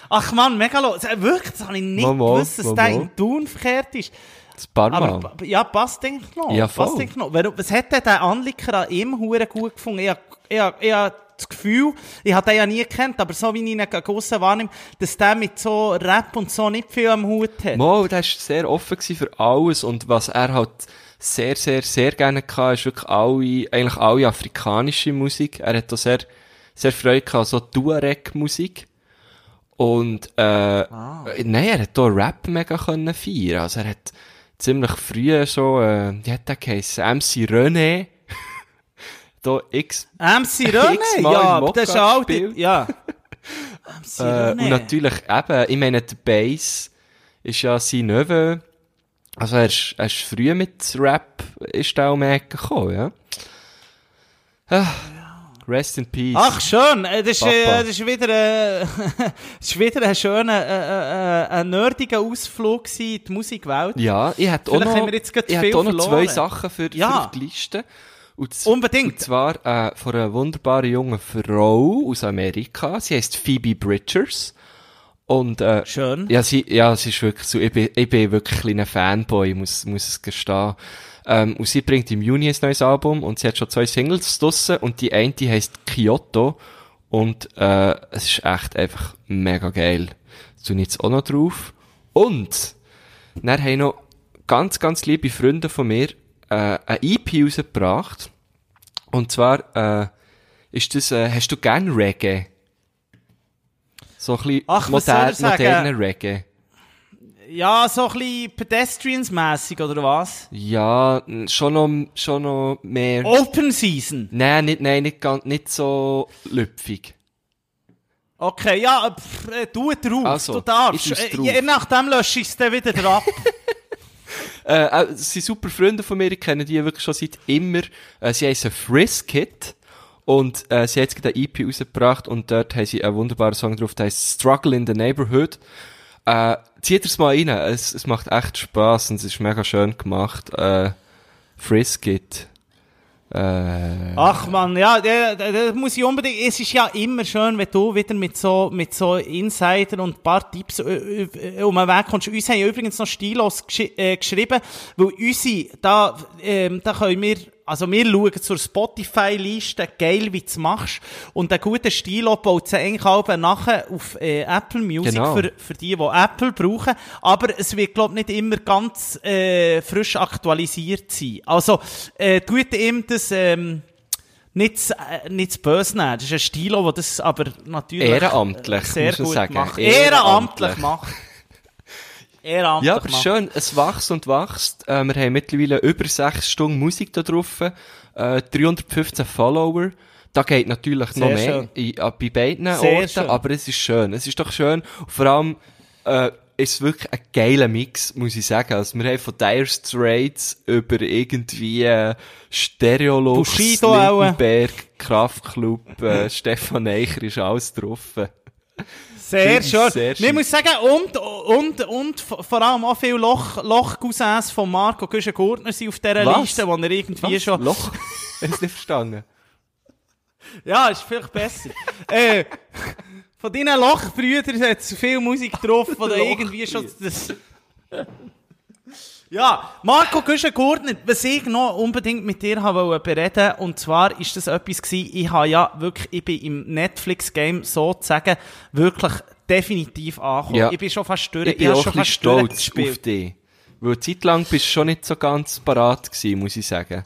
Ach man, Megalo. Das- Wirklich, das habe ich nicht mal, gewusst, dass mal, der in Thun verkehrt ist. Das Mal. Aber ja, passt denke ich noch. Ja, passt voll. denk ich noch. Was hat denn der Anliker an ihm hure gut gefunden? Ich, ich, ich das Gefühl, ich habe den ja nie gekannt, aber so wie ich ihn gegen wahrnehme, dass der mit so Rap und so nicht viel am Hut hat. Mo, der war sehr offen für alles und was er halt sehr, sehr, sehr gerne hatte, ist wirklich alle, eigentlich alle afrikanische Musik. Er hat da sehr, sehr Freude gehabt, so Tuareg-Musik. Und, äh, nein, er hat da Rap mega können feiern. Also er hat ziemlich früh so, äh, wie hat der geheissen? MC René. Da x, MC X-mal ja, das ist gespielt. ja. MC Äh, und natürlich eben, ich meine, der Bass ist ja sein Neve. Also er ist, er ist früh mit Rap, ist da um Ecke gekommen, ja. Ah, Rest in Peace. Ach schön, äh, das ist, äh, das ist wieder, äh, das ist wieder ein schöner, äh, äh, ein nerdiger Ausflug in die Musikwelt. Ja, ich hätte auch Vielleicht noch, jetzt gerade ich hätte auch noch zwei. Sachen für, Ja. für die Liste. Und, Unbedingt. Und zwar äh, von einer wunderbaren jungen Frau aus Amerika. Sie heißt Phoebe Bridgers. Und äh, Schön. Ja, sie, ja, sie ist wirklich so, ich bin, ich bin wirklich ein Fanboy, muss, muss es gestehen. Ähm, und sie bringt im Juni ein neues Album und sie hat schon zwei Singles draussen und die eine die heisst Kyoto Und äh, es ist echt einfach mega geil. Das tue ich jetzt auch noch drauf. Und dann haben noch ganz, ganz liebe Freunde von mir äh, ein EP rausgebracht. Und zwar äh, ist das, äh, hast du gern Reggae? So ein bisschen Ach, moderner Reggae. Ja, so ein bisschen Pedestrians-mässig, oder was? Ja, schon noch, schon noch mehr. Open Season. Nein, nicht, nein, nicht, ganz, nicht so lüpfig. Okay, ja, pff, äh, tu drauf, Also, du darfst. Äh. Je nachdem lösche ich es dann wieder ab. Äh, äh, es sind super Freunde von mir, ich kenne die wirklich schon seit immer. Äh, sie heißen Friskit. Und äh, sie hat jetzt gerade ein EP rausgebracht und dort haben sie einen wunderbaren Song drauf, der heißt Struggle in the Neighborhood. Äh, zieht es mal rein, es, es macht echt Spaß und es ist mega schön gemacht. Äh, Friskit. Äh, Ach man, ja, da, da, da muss ich unbedingt. Es ist ja immer schön, wenn du wieder mit so, mit so Insider und ein paar Tipps äh, äh, um den Weg kommst. Uns haben ja übrigens noch Stilos gesch äh, geschrieben, weil unsere, da, ähm, da können wir, also wir schauen zur Spotify-Liste, geil, wie du es machst. Und der gute Stilo baut sie eigentlich auch nachher auf äh, Apple Music Genau. für, für die, die Apple brauchen. Aber es wird, glaube ich, nicht immer ganz äh, frisch aktualisiert sein. Also, äh, tut ihm das ähm, nicht, äh, nicht zu böse nehmen. Das ist ein Stilo, der das aber natürlich Ehrenamtlich, sehr gut sagen. macht. Ehrenamtlich. Ehrenamtlich macht. Ehrenamtlich Ja, aber macht. schön, es wächst und wächst. Äh, wir haben mittlerweile über sechs Stunden Musik da drauf, äh, 315 Follower. Da geht natürlich noch Sehr mehr schön. in, äh, bei beiden Sehr Orten, schön. aber es ist schön. Es ist doch schön. Und vor allem äh, ist wirklich ein geiler Mix, muss ich sagen. Also wir haben von Dire Straits über irgendwie äh, auch. Lindenberg, Kraftklub, äh, Stefan Eicher ist alles drauf. Sehr ich schön. sehr ich schön. muss sagen, und, und, und vor allem auch viele Loch, Loch-Cousins von Marco Güschen-Gurtner sind auf dieser Was? Liste, wo er irgendwie Was? schon... Loch? Ich hab's nicht verstanden. Ja, ist vielleicht besser. äh, von deinen Lochbrüdern hat es viel Musik drauf, da irgendwie schon das... Ja, Marco Güschen-Gurtner, was ich noch unbedingt mit dir wollen bereden, und zwar ist das etwas gewesen, ich habe ja wirklich, ich bin im Netflix-Game sozusagen wirklich definitiv angekommen. Ja. Ich bin schon fast durch, Ich bin habe auch schon fast stolz auf dich. Weil eine Zeit lang bist du schon nicht so ganz parat gewesen, muss ich sagen.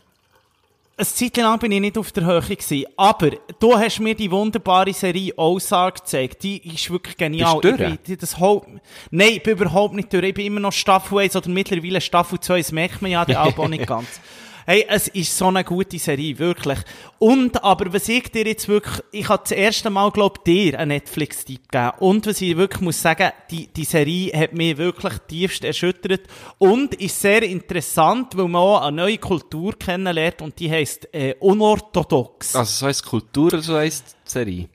Eine Zeit lang bin ich nicht auf der Höhe gewesen, aber du hast mir die wunderbare Serie Ozark gezeigt. Die ist wirklich genial. Bist du Ich bin, das Haupt, nein, ich bin überhaupt nicht durch. Ich bin immer noch Staffel 1 oder mittlerweile Staffel 2. Das merkt man ja, die Alba nicht ganz. Hey, es ist so eine gute Serie, wirklich. Und, aber was ich dir jetzt wirklich, ich habe das erste Mal, glaub dir einen Netflix-Tipp gegeben. Und was ich wirklich muss sagen, die, die Serie hat mich wirklich tiefst erschüttert und ist sehr interessant, weil man auch eine neue Kultur kennenlernt und die heisst, äh, unorthodox. Also so heisst Kultur oder so heisst Serie?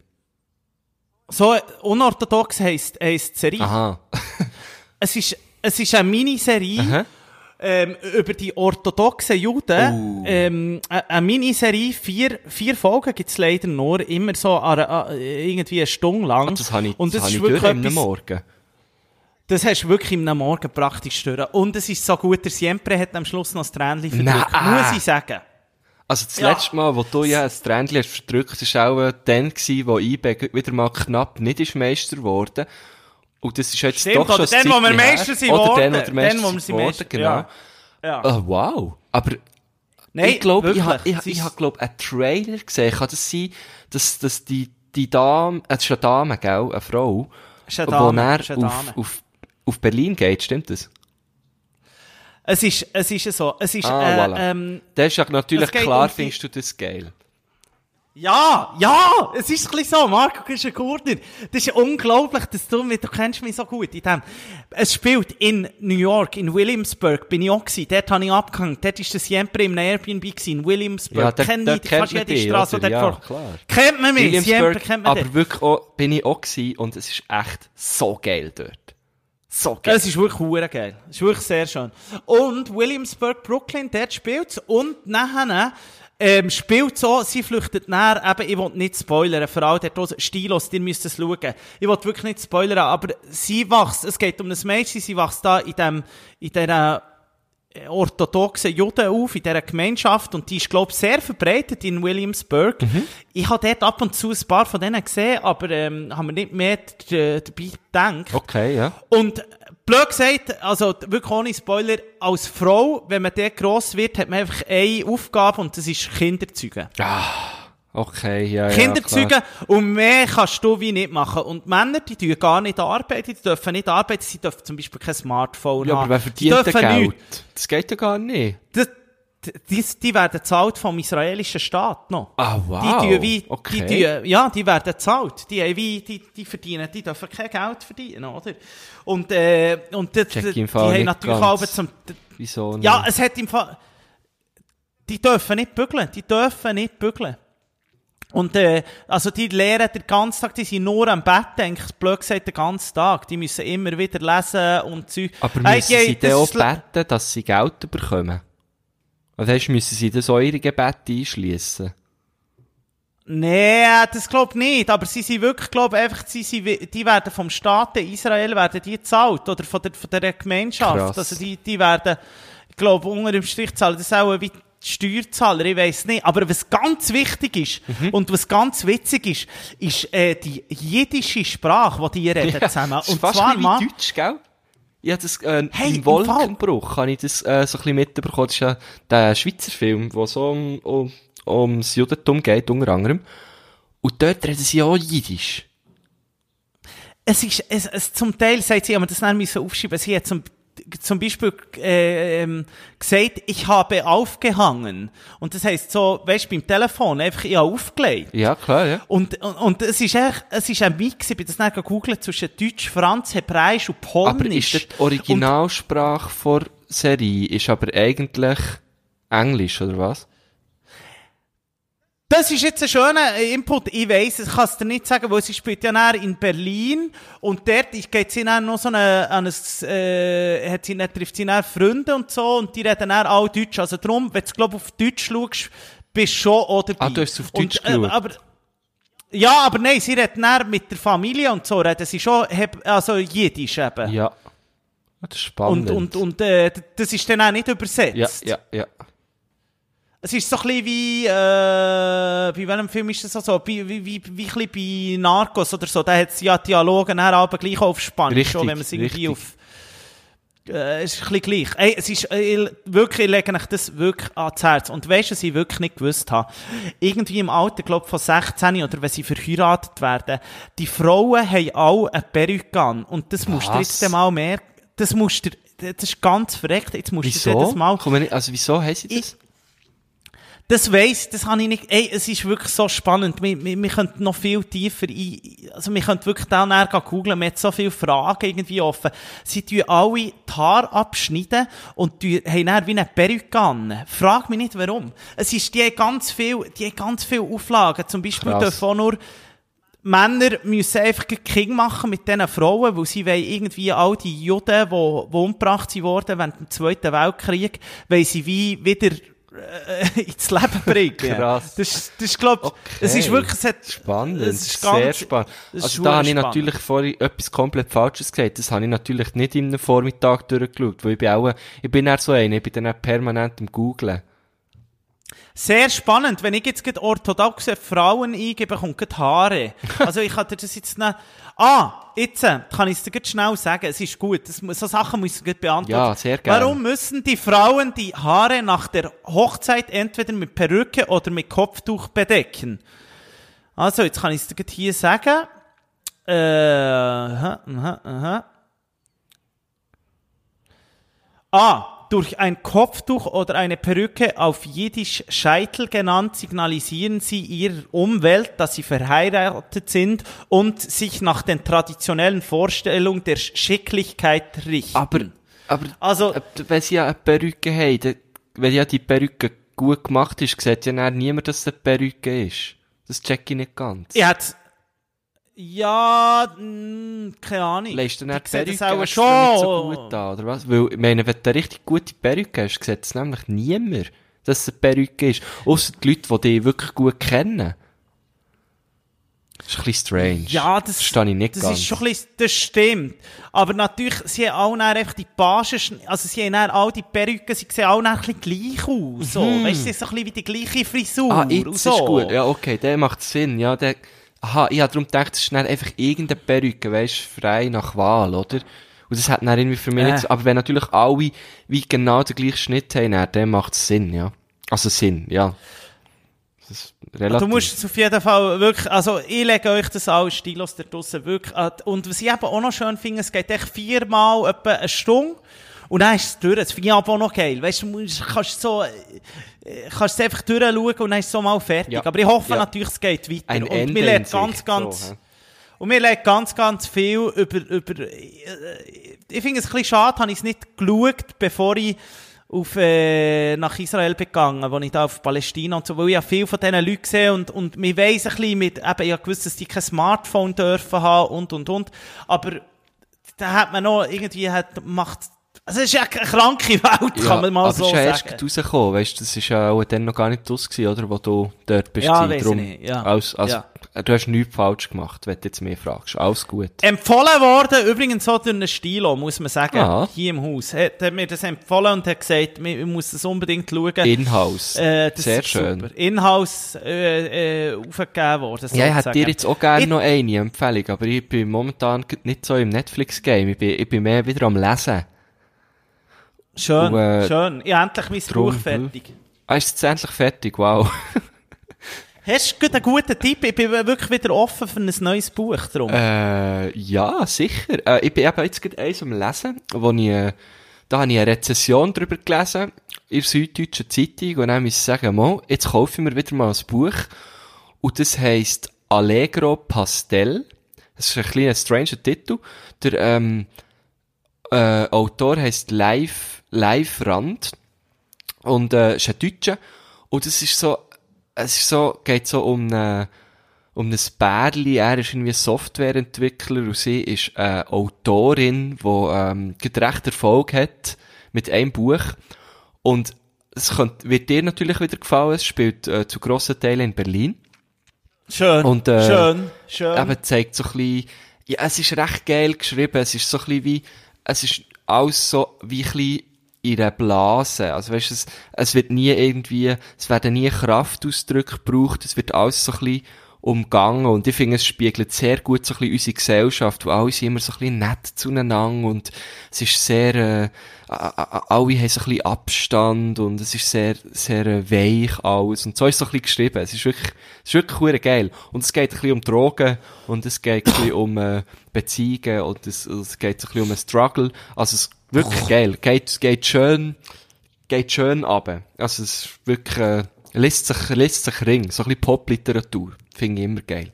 So, unorthodox heisst, heisst Serie. Aha. Es ist, es ist eine Miniserie, Aha. Ähm, über die orthodoxen Juden. Oh. Ähm, eine eine Miniserie, vier, vier Folgen gibt's leider nur, immer so einer- an, irgendwie eine Stunde lang. Das habe ich, Und das das ist wirklich am etwas- Morgen. Das hast du wirklich im Morgen praktisch stören. Und es ist so gut, der Siempre hat am Schluss noch das Tränchen verdrückt. Nein. Muss ich sagen. Also das Ja. letzte Mal, wo du ja ein Tränchen hast verdrückt, das war auch äh, dann, gewesen, wo IB wieder mal knapp nicht ist Meister geworden. Und das ist jetzt Stimmt, doch schon oder dann, wo wir. Meister sind Oder dann, wo wo wir sind genau. ja. Ja. Ah, wow. Aber Nein, ich glaube, ich habe ich, ich hab, glaub, einen Trailer gesehen. Kann das sein, dass, dass die, die Dame, es ist eine Dame, gell, eine Frau, ist eine wo Dame, er ist eine auf, auf, auf Berlin geht, stimmt das? Es ist, es ist so. Es ist, Ah, äh, voilà. ähm, Das ist natürlich klar, findest du das geil. Ja, ja, es ist ein bisschen so, Marco ist ein Gurtner. Das ist unglaublich, dass du, mich- du kennst mich so gut in dem. Es spielt in New York, in Williamsburg, bin ich auch gewesen. Dort habe ich abgehängt. Dort ist das Siempre im Airbnb gewesen, in Williamsburg. Ja, dort- Kenn dort ich fast jede Straße, dort Ja, vor- klar. Kennt man mich, Siempre Williamsburg, kennt man aber dort. wirklich auch, bin ich auch gewesen und es ist echt so geil dort. So geil. Es ist wirklich hure geil. Es ist wirklich sehr schön. Und Williamsburg, Brooklyn, dort spielt es. Und nachher ähm, spielt so, sie flüchtet näher, eben, ich will nicht spoilern, vor allem draussen, Stilos, ihr müsst es schauen. Ich will wirklich nicht spoilern, aber sie wächst, es geht um ein Mädchen, sie wächst da in dem, in dieser, äh, orthodoxen Juden auf in dieser Gemeinschaft und die ist, glaube ich, sehr verbreitet in Williamsburg. Ich habe dort ab und zu ein paar von denen gesehen, aber ähm, haben wir nicht mehr dabei gedacht. Okay, ja. Und blöd gesagt, also wirklich ohne Spoiler, als Frau, wenn man dort gross wird, hat man einfach eine Aufgabe und das ist Kinderzeugen. Okay, ja, ja. Kinderzeugen klar. und mehr kannst du wie nicht machen. Und Männer, die tun gar nicht arbeiten, die dürfen nicht arbeiten, sie dürfen zum Beispiel kein Smartphone Ja, haben. aber wer Die verdient denn dürfen Geld? nichts. Das geht ja gar nicht. Das, die, die werden zahlt vom israelischen Staat noch. Ah, wow. Die wie, Okay. die tun, ja, die werden zahlt. Die, wie, die, die verdienen, die dürfen kein Geld verdienen, oder? Und, äh, und die, die, die haben natürlich auch zum, Wieso nicht? ja, es hat im Fall, die dürfen nicht bügeln, die dürfen nicht bügeln. Und, äh, also die lehren den ganzen Tag, die sind nur am Bett, eigentlich blöd gesagt, den ganzen Tag. Die müssen immer wieder lesen und Zeug. Aber müssen die- sie dann das auch beten, dass sie Geld bekommen? Oder heißt, müssen sie das ihre Gebete einschliessen? Nee, das glaub nicht. Aber sie sind wirklich, glaub einfach, sie sind, die werden vom Staat Israel werden die gezahlt. Oder von der, von der Gemeinschaft. Krass. Also die, die werden, ich glaub, unter dem Strich zahlen. Das ist auch wie die Steuerzahler, ich weiss nicht. Aber was ganz wichtig ist Mhm. und was ganz witzig ist, ist äh, die jiddische Sprache, die die reden zusammen. das ist Und fast zwar, wie Deutsch, gell? Ich habe das, äh, Hey, im Wolkenbruch habe ich das, äh, so ein bisschen mitbekommen. Das ist ja der Schweizer Film, wo so um, um, ums Judentum geht, unter anderem. Und dort reden sie auch Jiddisch. es ist, es, es, zum Teil sagt sie, aber das nicht müssen aufschreiben. Sie hat zum, zum Beispiel äh, ähm, gesagt, ich habe aufgehangen. Und das heisst so, weißt du, beim Telefon einfach, ich habe aufgelegt. Ja, klar, ja. Und, und, und es ist echt, es ist ein Mix, ich bin das nicht gegoogelt, zwischen Deutsch, Franz, Hebräisch und Polnisch. Aber ist die Originalsprache vor Serie, ist aber eigentlich Englisch, oder was? Das ist jetzt ein schöner Input. Ich weiss, ich kann es dir nicht sagen, weil sie spielt ja näher in Berlin und dort geht sie dann noch so eine, an ein, äh, hat sie dann, trifft sie dann Freunde und so und die reden dann auch Deutsch. Also darum, wenn du, glaub auf Deutsch schaust, bist du schon dabei. Ah, du hast auf Und, Deutsch äh, geschaut? aber, ja, aber nein, sie reden dann mit der Familie und so, reden sie schon, also Jiddisch eben. Ja. Ah, Das ist Und, spannend. und, und äh, d- das ist dann auch nicht übersetzt. ja, ja, ja. Es ist so ein bisschen wie, äh, bei welchem Film ist das so? so wie, wie, wie, wie ein bisschen bei Narcos oder so. Da hat es ja Dialoge dann aber gleich auf Spanisch, schon, wenn man es irgendwie richtig. auf, äh, es ist ein bisschen gleich. Ey, es ist, äh, ich- wirklich, ich lege euch das wirklich ans Herz. Und weißt du, was ich wirklich nicht gewusst habe? Irgendwie im Alter, glaube von 16 oder wenn sie verheiratet werden, die Frauen haben auch eine Perücke an. Und das musst du Was? jetzt mal merken. Das musst du, das ist ganz verreckt. Jetzt musst du Wieso? das mal nicht, also wieso sie das? Das weiss, das habe ich nicht. Ey, es ist wirklich so spannend. Wir, wir, wir könnten noch viel tiefer ein, also wir könnten wirklich da näher googeln. Wir haben so viele Fragen irgendwie offen. Sie tun alle die Haare abschneiden und tun- haben dann wie eine Perücke an. Frag mich nicht warum. Es ist, die haben ganz viel, die haben ganz viele Auflagen. Zum Beispiel Krass. dürfen auch nur Männer müssen einfach Kind machen mit diesen Frauen, weil sie wollen irgendwie all die Juden, die, die umgebracht sind worden während dem Zweiten Weltkrieg, weil sie wie wieder äh, ins Leben bringen. Krass. Das, das ist, glaub, es ist wirklich, es hat, Spannend, es ist sehr ganz- spannend. es ist Also da habe ich spannend. natürlich vorhin etwas komplett Falsches gesagt. Das habe ich natürlich nicht in einem Vormittag durchgeschaut, weil ich bin auch, ich bin eher so einer, ich bin dann auch permanent am Googlen. Sehr spannend. Wenn ich jetzt gerade orthodoxe Frauen eingebe, kommt gerade Haare. Also ich dir das jetzt nicht... Ah, jetzt äh, kann ich es dir schnell sagen. Es ist gut. Das, so Sachen muss ich gerade beantworten. Ja, sehr gerne. Warum müssen die Frauen die Haare nach der Hochzeit entweder mit Perücke oder mit Kopftuch bedecken? Also, jetzt kann ich es dir hier sagen. Äh, aha, aha, aha. A. Durch ein Kopftuch oder eine Perücke auf Jiddisch Scheitel genannt, signalisieren sie ihrer Umwelt, dass sie verheiratet sind und sich nach den traditionellen Vorstellungen der Schicklichkeit richten. Aber, aber, Also- äh, wenn sie ja eine Perücke haben, dann, wenn ja die Perücke gut gemacht ist, sieht ja niemand, dass es eine Perücke ist. Das check ich nicht ganz. er hat, ja, mh, keine Ahnung. Leist du dann Die Perücke das auch nicht so schon. gut an, oder was? Weil, ich meine, wenn du eine richtig gute Perücke hast, sieht es nämlich niemand, dass es eine Perücke ist. Ausser die Leute, die dich wirklich gut kennen. Das ist ein bisschen strange. Ja, das, Verstehe ich nicht das ganz. ist schon ein bisschen, das stimmt. Aber natürlich, sie haben alle dann einfach die Pagen, also sie haben all die Perücken, sie sehen dann ein bisschen gleich aus, so. Weißt du, sie haben so ein bisschen wie die gleiche Frisur. Mhm. Ah, jetzt und ist so. gut. Ja, okay, der macht Sinn. Ja, der, aha, ich habe darum gedacht, es ist dann einfach irgendeine Perücke, du, frei nach Wahl, oder? Und das hat dann irgendwie für mich Äh. nicht aber wenn natürlich alle wie genau den gleichen Schnitt haben, dann, dann macht es Sinn, ja. Also Sinn, ja. Das ist relativ. Du musst es auf jeden Fall wirklich, also ich lege euch das alles stilos da draussen wirklich. Und was ich eben auch noch schön finde, es geht echt viermal etwa eine Stunde und dann ist es durch. Das finde ich aber auch noch geil. Weißt du, kannst so, kannst es einfach durchschauen und dann ist es so mal fertig. Ja. Aber ich hoffe Ja. natürlich, es geht weiter. ein und Ende wir in lernen Sicht, ganz, ganz, So, und wir lernen ganz, ganz viel über, über, äh, ich finde es ein bisschen schade, habe ich es nicht geschaut, bevor ich auf, äh, nach Israel begangen, wo ich da auf Palästina und so, weil ich ja viel von diesen Leuten sehe und, und mir weiss ein bisschen mit, eben, ich habe gewusst, dass die kein Smartphone dürfen haben und, und, und, aber da hat man noch irgendwie, hat, macht, also es ist ja eine kranke Welt, kann man mal aber so es ist ja erst sagen. rausgekommen, weißt du, das ist ja auch dann noch gar nicht aus gewesen, oder, wo du dort bist. Ja, weiss ich Darum, nicht, ja. Alles, also, Ja. du hast nichts falsch gemacht, wenn du jetzt mehr fragst. Alles gut. Empfohlen worden, übrigens so durch einen Stilo, muss man sagen, Ah. hier im Haus. Hat, hat mir das empfohlen und hat gesagt, man muss das unbedingt schauen. Inhouse. Äh, Sehr schön. Super. Inhouse äh, äh, aufgegeben worden. Ja, ich hätte dir jetzt auch gerne Ich- noch eine Empfehlung, aber ich bin momentan nicht so im Netflix-Game. Ich bin, ich bin mehr wieder am Lesen. Schön, Und, äh, schön. Ich habe endlich mein drum, Buch fertig. Ah, ist es jetzt endlich fertig? Wow. Hast du einen guten Tipp? Ich bin wirklich wieder offen für ein neues Buch drum. äh, ja, sicher. Äh, ich bin eben jetzt gerade eins am Lesen, wo ich, äh, da habe ich eine Rezession drüber gelesen, in der Süddeutschen Zeitung, und dann muss ich sagen, mal, jetzt kaufe ich mir wieder mal ein Buch, und das heisst Allegro Pastel. Das ist ein kleiner stranger Titel. Der, ähm, äh, Autor heisst Live, Live Rand. Und, äh, ist ein Deutscher. Und es ist so, es ist so, geht so um eine, um ein Bärli. Er ist irgendwie Softwareentwickler und sie ist eine Autorin, die, ähm, recht Erfolg hat mit einem Buch. Und es könnte, wird dir natürlich wieder gefallen. Es spielt, äh, zu grossen Teilen in Berlin. schön, und, äh, schön, schön. Eben zeigt so ein bisschen, ja, es ist recht geil geschrieben, es ist so ein bisschen wie, es ist alles so wie ein bisschen in einer Blase. Also weißt es, es wird nie irgendwie, es werden nie Kraftausdrücke gebraucht, es wird alles so ein bisschen umgangen und ich finde, es spiegelt sehr gut so ein bisschen unsere Gesellschaft, wo alle sind immer so ein bisschen nett zueinander und es ist sehr, äh, alle haben so ein bisschen Abstand und es ist sehr, sehr äh, weich alles und so ist es so ein bisschen geschrieben. Es ist wirklich, es ist wirklich hure geil. Und es geht ein bisschen um Drogen und es geht ein bisschen um äh, Beziehungen und es, es geht ein bisschen um einen Struggle. Also es wirklich geil. Geht, geht schön, geht schön ab. Also es ist wirklich, äh, lässt sich, lässt sich ring. So ein bisschen Popliteratur. Finde ich immer geil.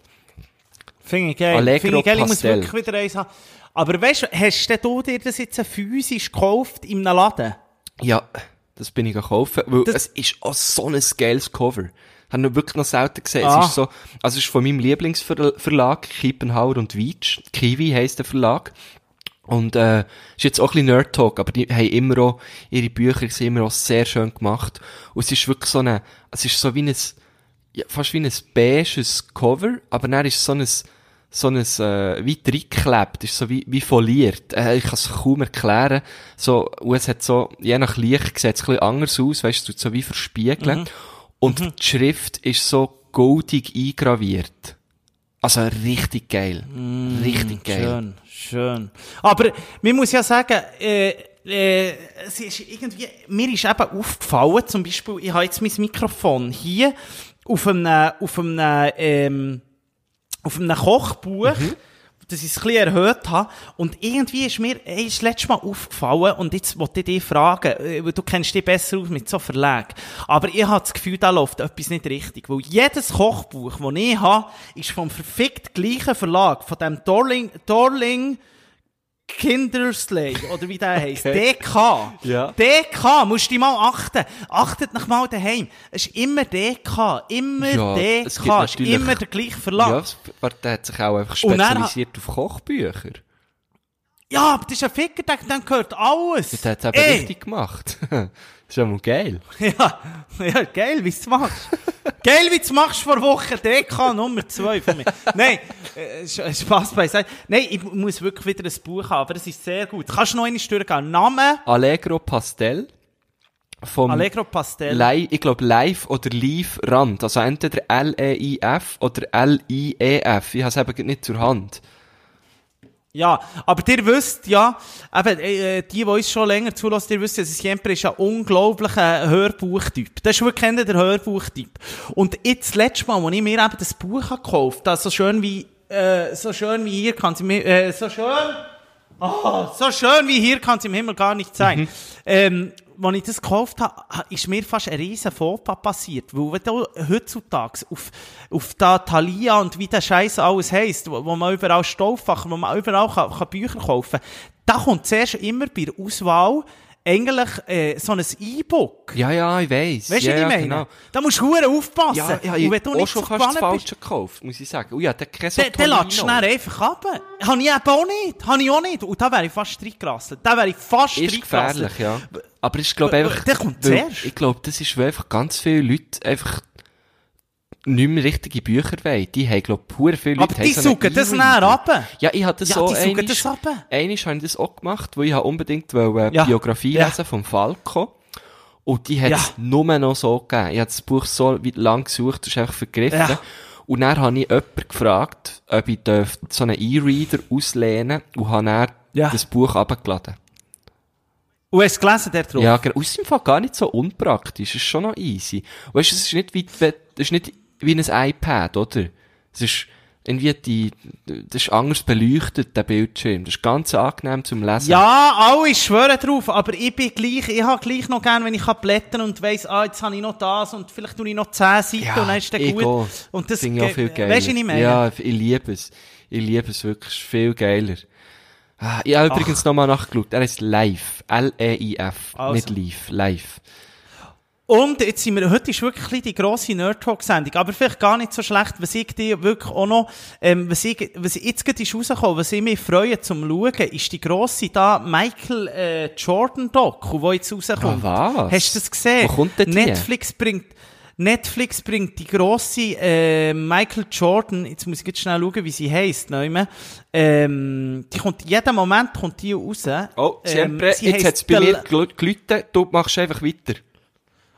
Finde ich geil. Allegro Finde ich geil, ich muss wirklich wieder eins haben. Aber weißt du, hast denn du dir das jetzt physisch gekauft in einem Laden? Ja, das bin ich gekauft, weil Das- es ist auch so ein geiles Cover. Habe noch wirklich noch selten gesehen. Ah. Es ist so, also es ist von meinem Lieblingsverlag, Kiepenhauer und Weitsch. Kiwi heisst der Verlag. Und, äh, ist jetzt auch ein bisschen Nerd Talk, aber die haben immer auch, ihre Bücher sind immer auch sehr schön gemacht. Und es ist wirklich so eine, es ist so wie ein, ja, fast wie ein beiges Cover, aber dann ist so ein, so ein, äh, wie reingeklebt, ist so wie, wie foliert. Äh, ich kann es kaum erklären. So, und es hat so, je nach Licht sieht es ein bisschen anders aus, weißt du, es tut so wie verspiegeln. Und die Schrift ist so goldig eingraviert. Also richtig geil. richtig geil. Schön, schön. Aber man muss ja sagen, äh, äh, es ist irgendwie, mir ist eben aufgefallen, zum Beispiel, ich habe jetzt mein Mikrofon hier auf einem, auf einem, ähm, auf einem Kochbuch, dass ich es ein bisschen erhöht habe. Und irgendwie ist mir ey, ist letztes Mal aufgefallen, und jetzt wollte ich dich fragen, äh, du kennst dich besser aus mit so Verlagen. Aber ich habe das Gefühl, da läuft etwas nicht richtig. Weil jedes Kochbuch, das ich habe, ist vom verfickt gleichen Verlag, von dem Dorling, Dorling Kindersley, oder wie der heisst. Okay. DK. Ja. DK, musst du mal achten. Achtet nach mal daheim. Es ist immer DK. Immer Ja, DK. es ist immer der gleiche Verlag. Ja, warte, der hat sich auch einfach dann- spezialisiert auf Kochbücher. Ja, aber das ist ein Ficker, der, der gehört alles. Der hat es eben Ey. richtig gemacht. das ist ja mal geil. Ja, ja, geil, wie du machst. Geil, wie du machst vor Wochen DK Nummer 2 von mir. Nein, äh, Sch- Spaß beiseite. Nein, ich muss wirklich wieder ein Buch haben, aber es ist sehr gut. Kannst du noch einmal durchgehen? Name? Allegro Pastel. Vom Allegro Pastel. Li ich glaube Live oder Live Rand. Also entweder L-E-I-F oder L-I-E-F. Ich habe es eben nicht zur Hand. Ja, aber ihr wisst ja, eben, äh, die, die uns schon länger zulassen, ihr wisst ja, Siempre ist ein unglaublicher Hörbuchtyp. Das ist wirklich der Hörbuchtyp. Und jetzt, das letzte Mal, als ich mir eben das Buch gekauft habe, so schön wie, äh, so schön wie hier kann sie mir, äh, so schön, oh, so schön wie hier kann es im Himmel gar nicht sein. Ähm, als ich das gekauft habe, ha- ist mir fast ein riesen Fauxpas passiert. Weil wenn du heutzutage auf, auf da Thalia und wie der Scheiß alles heisst, wo, wo man überall Stofffachen, wo man überall kann, kann Bücher kaufen kann, da kommt zuerst immer bei der Auswahl eigentlich äh, so ein E-Book. Ja, ja, ich weiss. Weißt du, ja, was ich meine? genau. Da musst du verdammt aufpassen. Ja, ja, und ich wenn du nicht schon fast das Falsche gekauft, muss ich sagen. Ui, ja, der kein dann, dann lässt du einfach ab. Habe ich eben auch nicht. Habe ich auch nicht. Und da wäre ich fast reingerasselt. Da wäre ich fast Ist gefährlich, ja. Aber ich glaube einfach... der kommt zuerst. Ich glaube, das ist, weil einfach ganz viele Leute einfach nicht mehr richtige Bücher wollen. Die haben, glaube ich, pure viele Leute Aber die so suchen das näher ab. Ja, ich hatte das Ja, so die suchen das ab. Einisch habe ich das auch gemacht, weil ich unbedingt wollte, Ja. Biografie Ja. lesen vom Falco. Und die hat Ja. es nur noch so gegeben. Ich habe das Buch so lang gesucht, das ist einfach vergriffen. Ja. Und dann habe ich jemanden gefragt, ob ich dürfte so einen E-Reader auslehnen und habe dann Ja. das Buch abgeladen. Und hast du gelesen, der drauf? Ja, genau. Aus dem Fall gar nicht so unpraktisch. Es ist schon noch easy. Weißt du, es ist nicht wie, das ist nicht wie ein iPad, oder? Es ist irgendwie die, das ist anders beleuchtet, der Bildschirm. Das ist ganz angenehm zum Lesen. Ja, alle schwören drauf, aber ich bin gleich, ich habe gleich noch gern, wenn ich kann blättern und weiss, ah, jetzt habe ich noch das und vielleicht tue ich noch 10 Seiten Ja, und dann ist der ich gut. auch. Und das ich auch viel ge- geiler. Weisst du, ich meine? Ja, ich liebe es. Ich liebe es wirklich. Ist viel geiler. Ah, ich habe übrigens nochmal nachgeschaut. Er ist live. L-E-I-F. Also. Nicht live. Live. Und jetzt sind wir, heute ist wirklich die grosse Nerd Talk Sendung, aber vielleicht gar nicht so schlecht, was ich dir wirklich auch noch, ähm, was ich, was jetzt gerade ist rausgekommen, was ich mich freue zum Schauen, ist die grosse da Michael äh, Jordan Doku, wo jetzt rauskommt. Ah, was? Hast du das gesehen? Wo kommt denn die? Netflix bringt, Netflix bringt die grosse äh, Michael Jordan, jetzt muss ich jetzt schnell schauen, wie sie heisst, neume. Ähm, die kommt, jeden Moment kommt die raus. Oh, Ähm, Siempre, sie jetzt heisst hat es bei mir La- gel- geläutet. Du machst einfach weiter.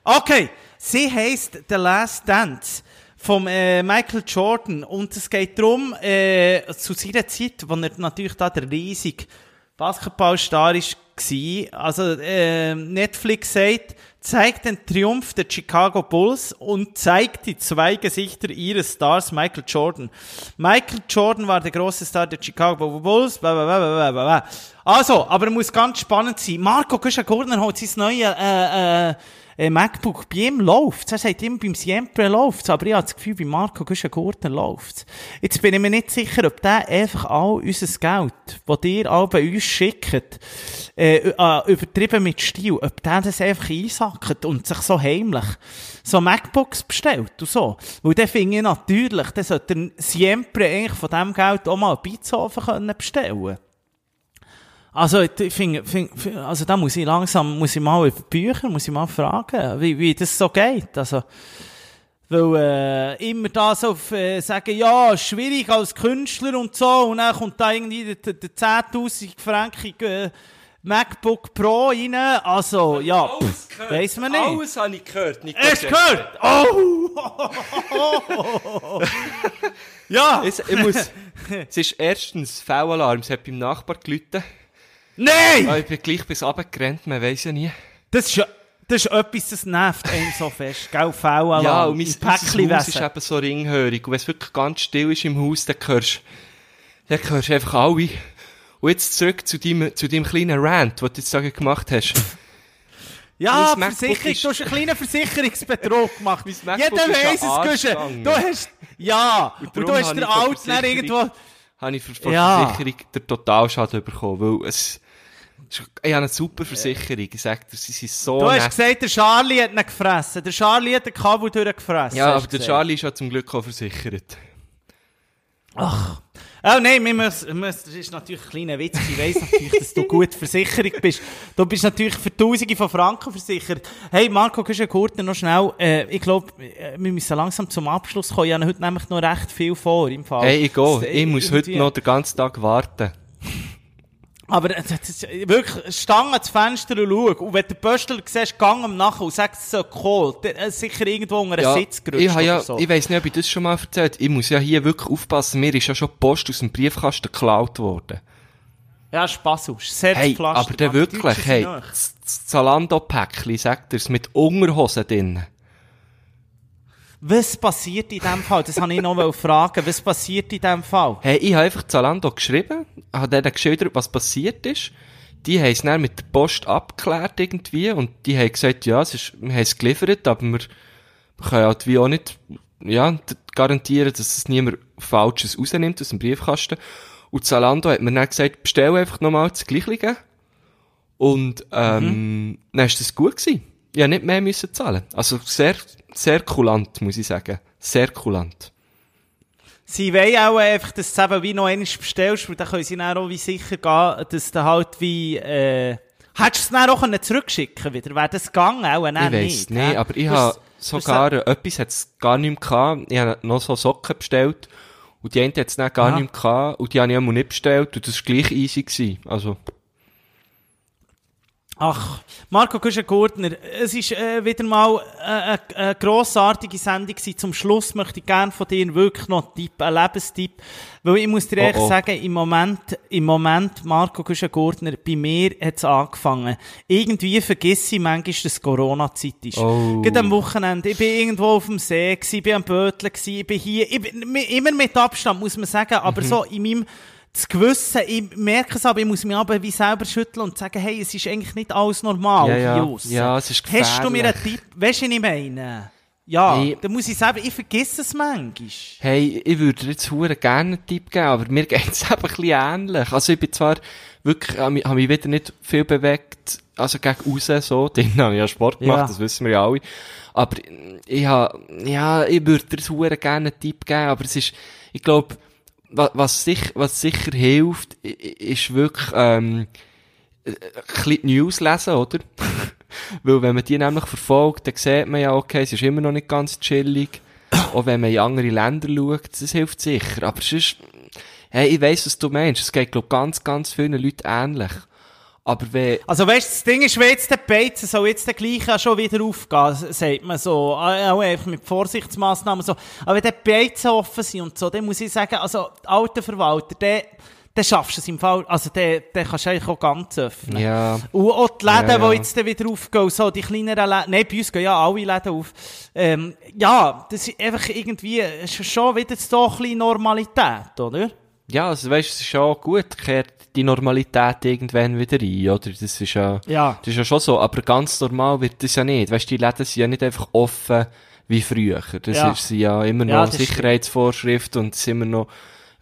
Okay, sie heisst The Last Dance vom äh, Michael Jordan und es geht darum, äh, zu seiner Zeit, wo er natürlich da der riesige Basketballstar ist, gsi. Also äh, Netflix sagt, zeigt den Triumph der Chicago Bulls und zeigt die zwei Gesichter ihres Stars Michael Jordan. Michael Jordan war der große Star der Chicago Bulls. Also, aber er muss ganz spannend sein. Marco Güschen-Gurner hat sein neues äh, äh, äh, MacBook, bei ihm läuft's. Er sagt immer, beim Siempre läuft's. Aber ich habe das Gefühl, bei Marco Güschen-Gurner läuft's. Jetzt bin ich mir nicht sicher, ob der einfach all unser Geld, das ihr all bei uns schickt, äh, äh, übertrieben mit Stil, ob der das einfach einsackt und sich so heimlich so MacBooks bestellt und so. Weil dann finde ich natürlich, dann sollte Siempre eigentlich von dem Geld auch mal einen Pizzaofen können bestellen also, ich ich finde, find, find- also da muss ich langsam, muss ich mal über Bücher, muss ich mal fragen, wie, wie das so geht. Also, weil, äh, immer da so auf, äh, sagen, ja, schwierig als Künstler und so, und dann kommt da irgendwie der, der, der 10.000 Franken, äh, MacBook Pro rein, also, ja, pff, weiss man nicht. Alles habe ich gehört, Nico. Hast du gehört? Oh! ja! Es, ich muss, es ist erstens V-Alarm, es hat beim Nachbar geläutet. Nein! Ah, ich bin gleich bis runtergerannt, man weiss ja nie. Das ist ja, das ist etwas, das nervt einen so fest. Gell, V-Alarm. Ja, und mein, unser Haus ist eben so ringhörig. Und wenn es wirklich ganz still ist im Haus, dann hörst dann hörst du einfach alle. Und jetzt zurück zu deinem, zu deinem kleinen Rant, den du jetzt sagen gemacht hast. Ja, Mein Versicherung, ist- du hast einen kleinen Versicherungsbetrug gemacht. Mein Jeder weiss es, gegangen. Du hast, ja, und, darum du hast den Alten irgendwo, habe ich von von Ja. der Versicherung den Totalschaden bekommen, weil es, ich habe eine super Versicherung, ich sag dir, sie sind so du hast nett. gesagt, der Charlie hat ihn gefressen. Der Charlie hat den Kabel durchgefressen. Ja, aber der gesagt. Charlie ist ja zum Glück auch versichert. Ach, Oh nein, wir müssen, das ist natürlich ein kleiner Witz. Ich weiss natürlich, dass du gut versichert bist. Du bist natürlich für Tausende von Franken versichert. Hey, Marco, kannst du kurz noch schnell, äh, ich glaube, wir müssen langsam zum Abschluss kommen. Ich habe heute nämlich noch recht viel vor im Fall. Hey, ich gehe. Äh, Ich muss heute noch den ganzen Tag warten. Aber äh, das ist wirklich, stang ans Fenster und schau. Und wenn der Pöstler siehst, gang ihm nachher und sagst, es soll. Der ist sicher irgendwo unter einen Sitz gerutscht ich, ja, so. ich weiss nicht, ob ich das schon mal erzählt Ich muss ja hier wirklich aufpassen. Mir ist ja schon Post aus dem Briefkasten geklaut worden. Ja, Spaß aus. Sehr Hey, Pflaster. aber der wirklich, hey, das das Zalando-Päckchen, sagt er's, mit Unterhosen drin. Was passiert in dem Fall? Das habe ich noch fragen. Was passiert in dem Fall? Hey, ich habe einfach Zalando geschrieben, habe denen geschildert, was passiert ist. Die haben es dann mit der Post abgeklärt irgendwie und die haben gesagt, ja, es ist, wir haben es geliefert, aber wir können halt wie auch nicht, ja, garantieren, dass es niemand Falsches rausnimmt aus dem Briefkasten. Und Zalando hat mir dann gesagt, bestell einfach nochmal das Gleiche. Und, ähm, dann ist das gut gewesen. Habe nicht mehr müssen zahlen. Also sehr, sehr kulant, muss ich sagen. Sehr kulant. Sie wollen auch einfach, dass du es eben wie noch einmal bestellst, weil dann können sie dann auch wie sicher gehen, dass du halt wie, äh, hättest du es dann auch können zurückschicken wieder? Wäre das gegangen? Auch nein, ich weiss nicht. nicht, hä? aber ich habe sogar, etwas hat's gar nicht mehr gehabt. Ich habe noch so Socken bestellt. Und die eine hat's dann gar Aha. nicht mehr gehabt. Und die habe ich einmal nicht bestellt. Und das war gleich easy gewesen. Also, Ach, Marco Kuschen-Gurtner, es ist äh, wieder mal äh, eine, eine grossartige Sendung gewesen. Zum Schluss möchte ich gerne von dir wirklich noch einen Tipp, einen Lebenstipp. Weil ich muss dir Oh, ehrlich oh. sagen, im Moment, im Moment, Marco Kuschen-Gurtner, bei mir hat es angefangen. Irgendwie vergesse ich manchmal, dass Corona-Zeit ist. Oh. Gerade am Wochenende, ich bin irgendwo auf dem See gewesen, ich bin am Böteln gewesen, ich bin hier, ich bin, immer mit Abstand, muss man sagen, aber Mhm. so in meinem, das Gewissen, ich merke es aber, ich muss mich aber wie selber schütteln und sagen, hey, es ist eigentlich nicht alles normal Ja, ja. hier aussen. Ja, es ist Hast du mir einen gefährlich. Tipp? Weißt du, was ich meine? Ja, Hey. dann muss ich sagen, ich vergesse es manchmal. hey, ich würde dir jetzt hure gerne einen Tipp geben, aber mir geht's eben ein bisschen ähnlich. Also, ich bin zwar wirklich, habe mich, hab mich wieder nicht viel bewegt, also gegen raus, so. Dann habe ich ja Sport gemacht, Ja. das wissen wir ja alle. Aber ich habe, ja, ich würde dir hure gerne einen Tipp geben, aber es ist, ich glaube, was, was, sich, was sicher hilft, ist wirklich, ähm, äh, ein bisschen die News lesen, oder? Weil wenn man die nämlich verfolgt, dann sieht man ja, okay, es ist immer noch nicht ganz chillig. Auch wenn man in andere Länder schaut, das hilft sicher. Aber sonst, hey, ich weiss, was du meinst. Es geht, glaub ganz, ganz vielen Leuten ähnlich. Aber wenn, Also weißt du, das Ding ist, wenn jetzt der Beizen soll jetzt der gleiche auch schon wieder aufgehen, sagt man so, äh, auch einfach mit Vorsichtsmaßnahmen so. Aber wenn der Beizen offen sind und so, dann muss ich sagen, also, der alte Verwalter, der, der schaffst du es im Fall, also der, der kannst du eigentlich auch ganz öffnen. ja, Und auch die Läden, Ja, ja. die jetzt wieder aufgehen, so die kleineren Läden, nein, bei uns gehen ja alle Läden auf. Ähm, ja, das ist einfach irgendwie, es ist schon wieder so ein bisschen Normalität, oder? Ja, also weißt, es ist schon gut, kehrt die Normalität irgendwann wieder ein, oder? Das ist ja, Ja. das ist ja schon so. Aber ganz normal wird das ja nicht. Weißt, die Läden sind ja nicht einfach offen wie früher. Das Ja. ist ja immer noch Ja. Sicherheitsvorschrift und es ist immer noch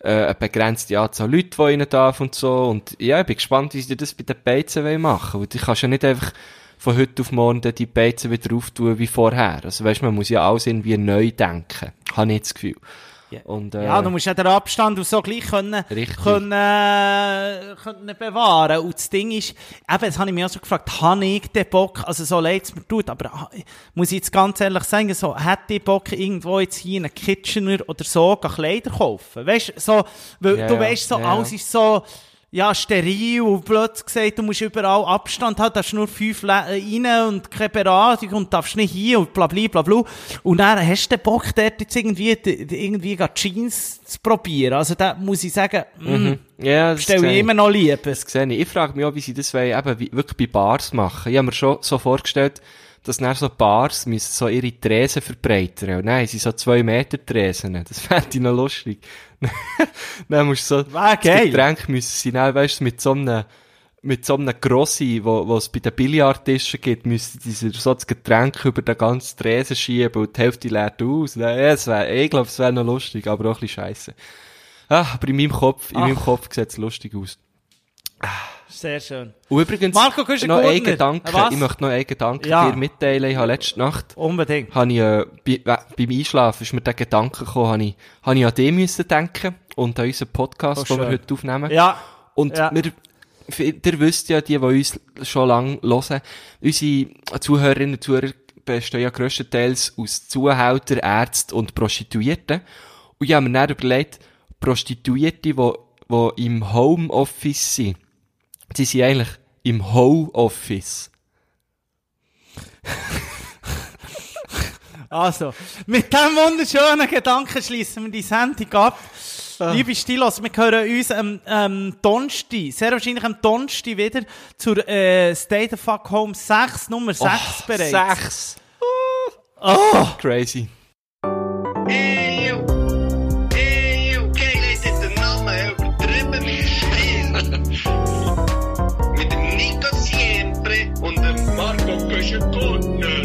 äh, eine begrenzte Anzahl Leute, die rein darf und so. Und ja, ich bin gespannt, wie sie das bei den Beizen wollen machen. Weil du kannst ja nicht einfach von heute auf morgen die Beizen wieder auftun wie vorher. Also weißt, man muss ja alles irgendwie neu denken. Habe ich das Gefühl. Ja. Und, äh, Ja, du musst ja den Abstand und so gleich können, Richtig. können, äh, können bewahren. Und das Ding ist, eben, das habe ich mir auch so gefragt, habe ich den Bock, also so leid es mir tut, aber ah, muss ich jetzt ganz ehrlich sagen, so, hätte ich Bock, irgendwo jetzt hier in einen Kitchener oder so Kleider kaufen? Weißt du, so, weil Ja, du weißt, so, ja. alles ist so, ja, steril und blöd gesagt, du musst überall Abstand haben, darfst nur fünf Le rein und keine Beratung und darfst nicht hier und bla bla bla bla. Und dann hast du den Bock, dort jetzt irgendwie, irgendwie Jeans zu probieren. Also da muss ich sagen, mm, ja, das stelle sehe ich immer noch lieber. Das sehe ich. Ich frage mich auch, wie sie das wollen, eben, wirklich bei Bars machen. Ich habe mir schon so vorgestellt, dass dann so Bars müssen so ihre Tresen verbreitern. Und nein, sie so zwei Meter Tresen. Das fände ich noch lustig. dann musst du so, das geil. Getränk müssen sie dann, weißt du, mit so einem, mit so einem Grossi, wo, wo es bei den Billardtischen gibt, müssen sie so das Getränk über den ganzen Tresen schieben und die Hälfte leert aus. Nein, es wär, ich glaube, es wäre noch lustig, aber auch ein bisschen scheiße. Ah, aber in meinem Kopf, in meinem Ach. Kopf sieht es lustig aus. Sehr schön. Und übrigens, Marco, noch Gurtner? einen Gedanken, Was? ich möchte noch einen Gedanken Ja. dir mitteilen. Ich habe letzte Nacht, Unbedingt. habe ich, äh, bei, we- beim Einschlafen ist mir der Gedanke gekommen, habe ich, habe ich an dich müssen denken und an unseren Podcast, Oh, den wir heute aufnehmen. Ja. Und Ja. wir, ihr wisst ja, die, die uns schon lange hören, unsere Zuhörerinnen und Zuhörer bestehen ja grösstenteils aus Zuhältern, Ärzten und Prostituierten. Und ich habe mir dann überlegt, Prostituierte, die, die im Homeoffice sind, die sind eigentlich im Ho-Office. Also, mit diesem wunderschönen Gedanken schließen wir die Sendung ab. Liebe Stilos, wir hören uns am ähm, Donsti, sehr wahrscheinlich am Donsti wieder zur äh, State of Fuck Home 6, Nummer 6 bereits. Sechs. Oh. Crazy. Ich You're good.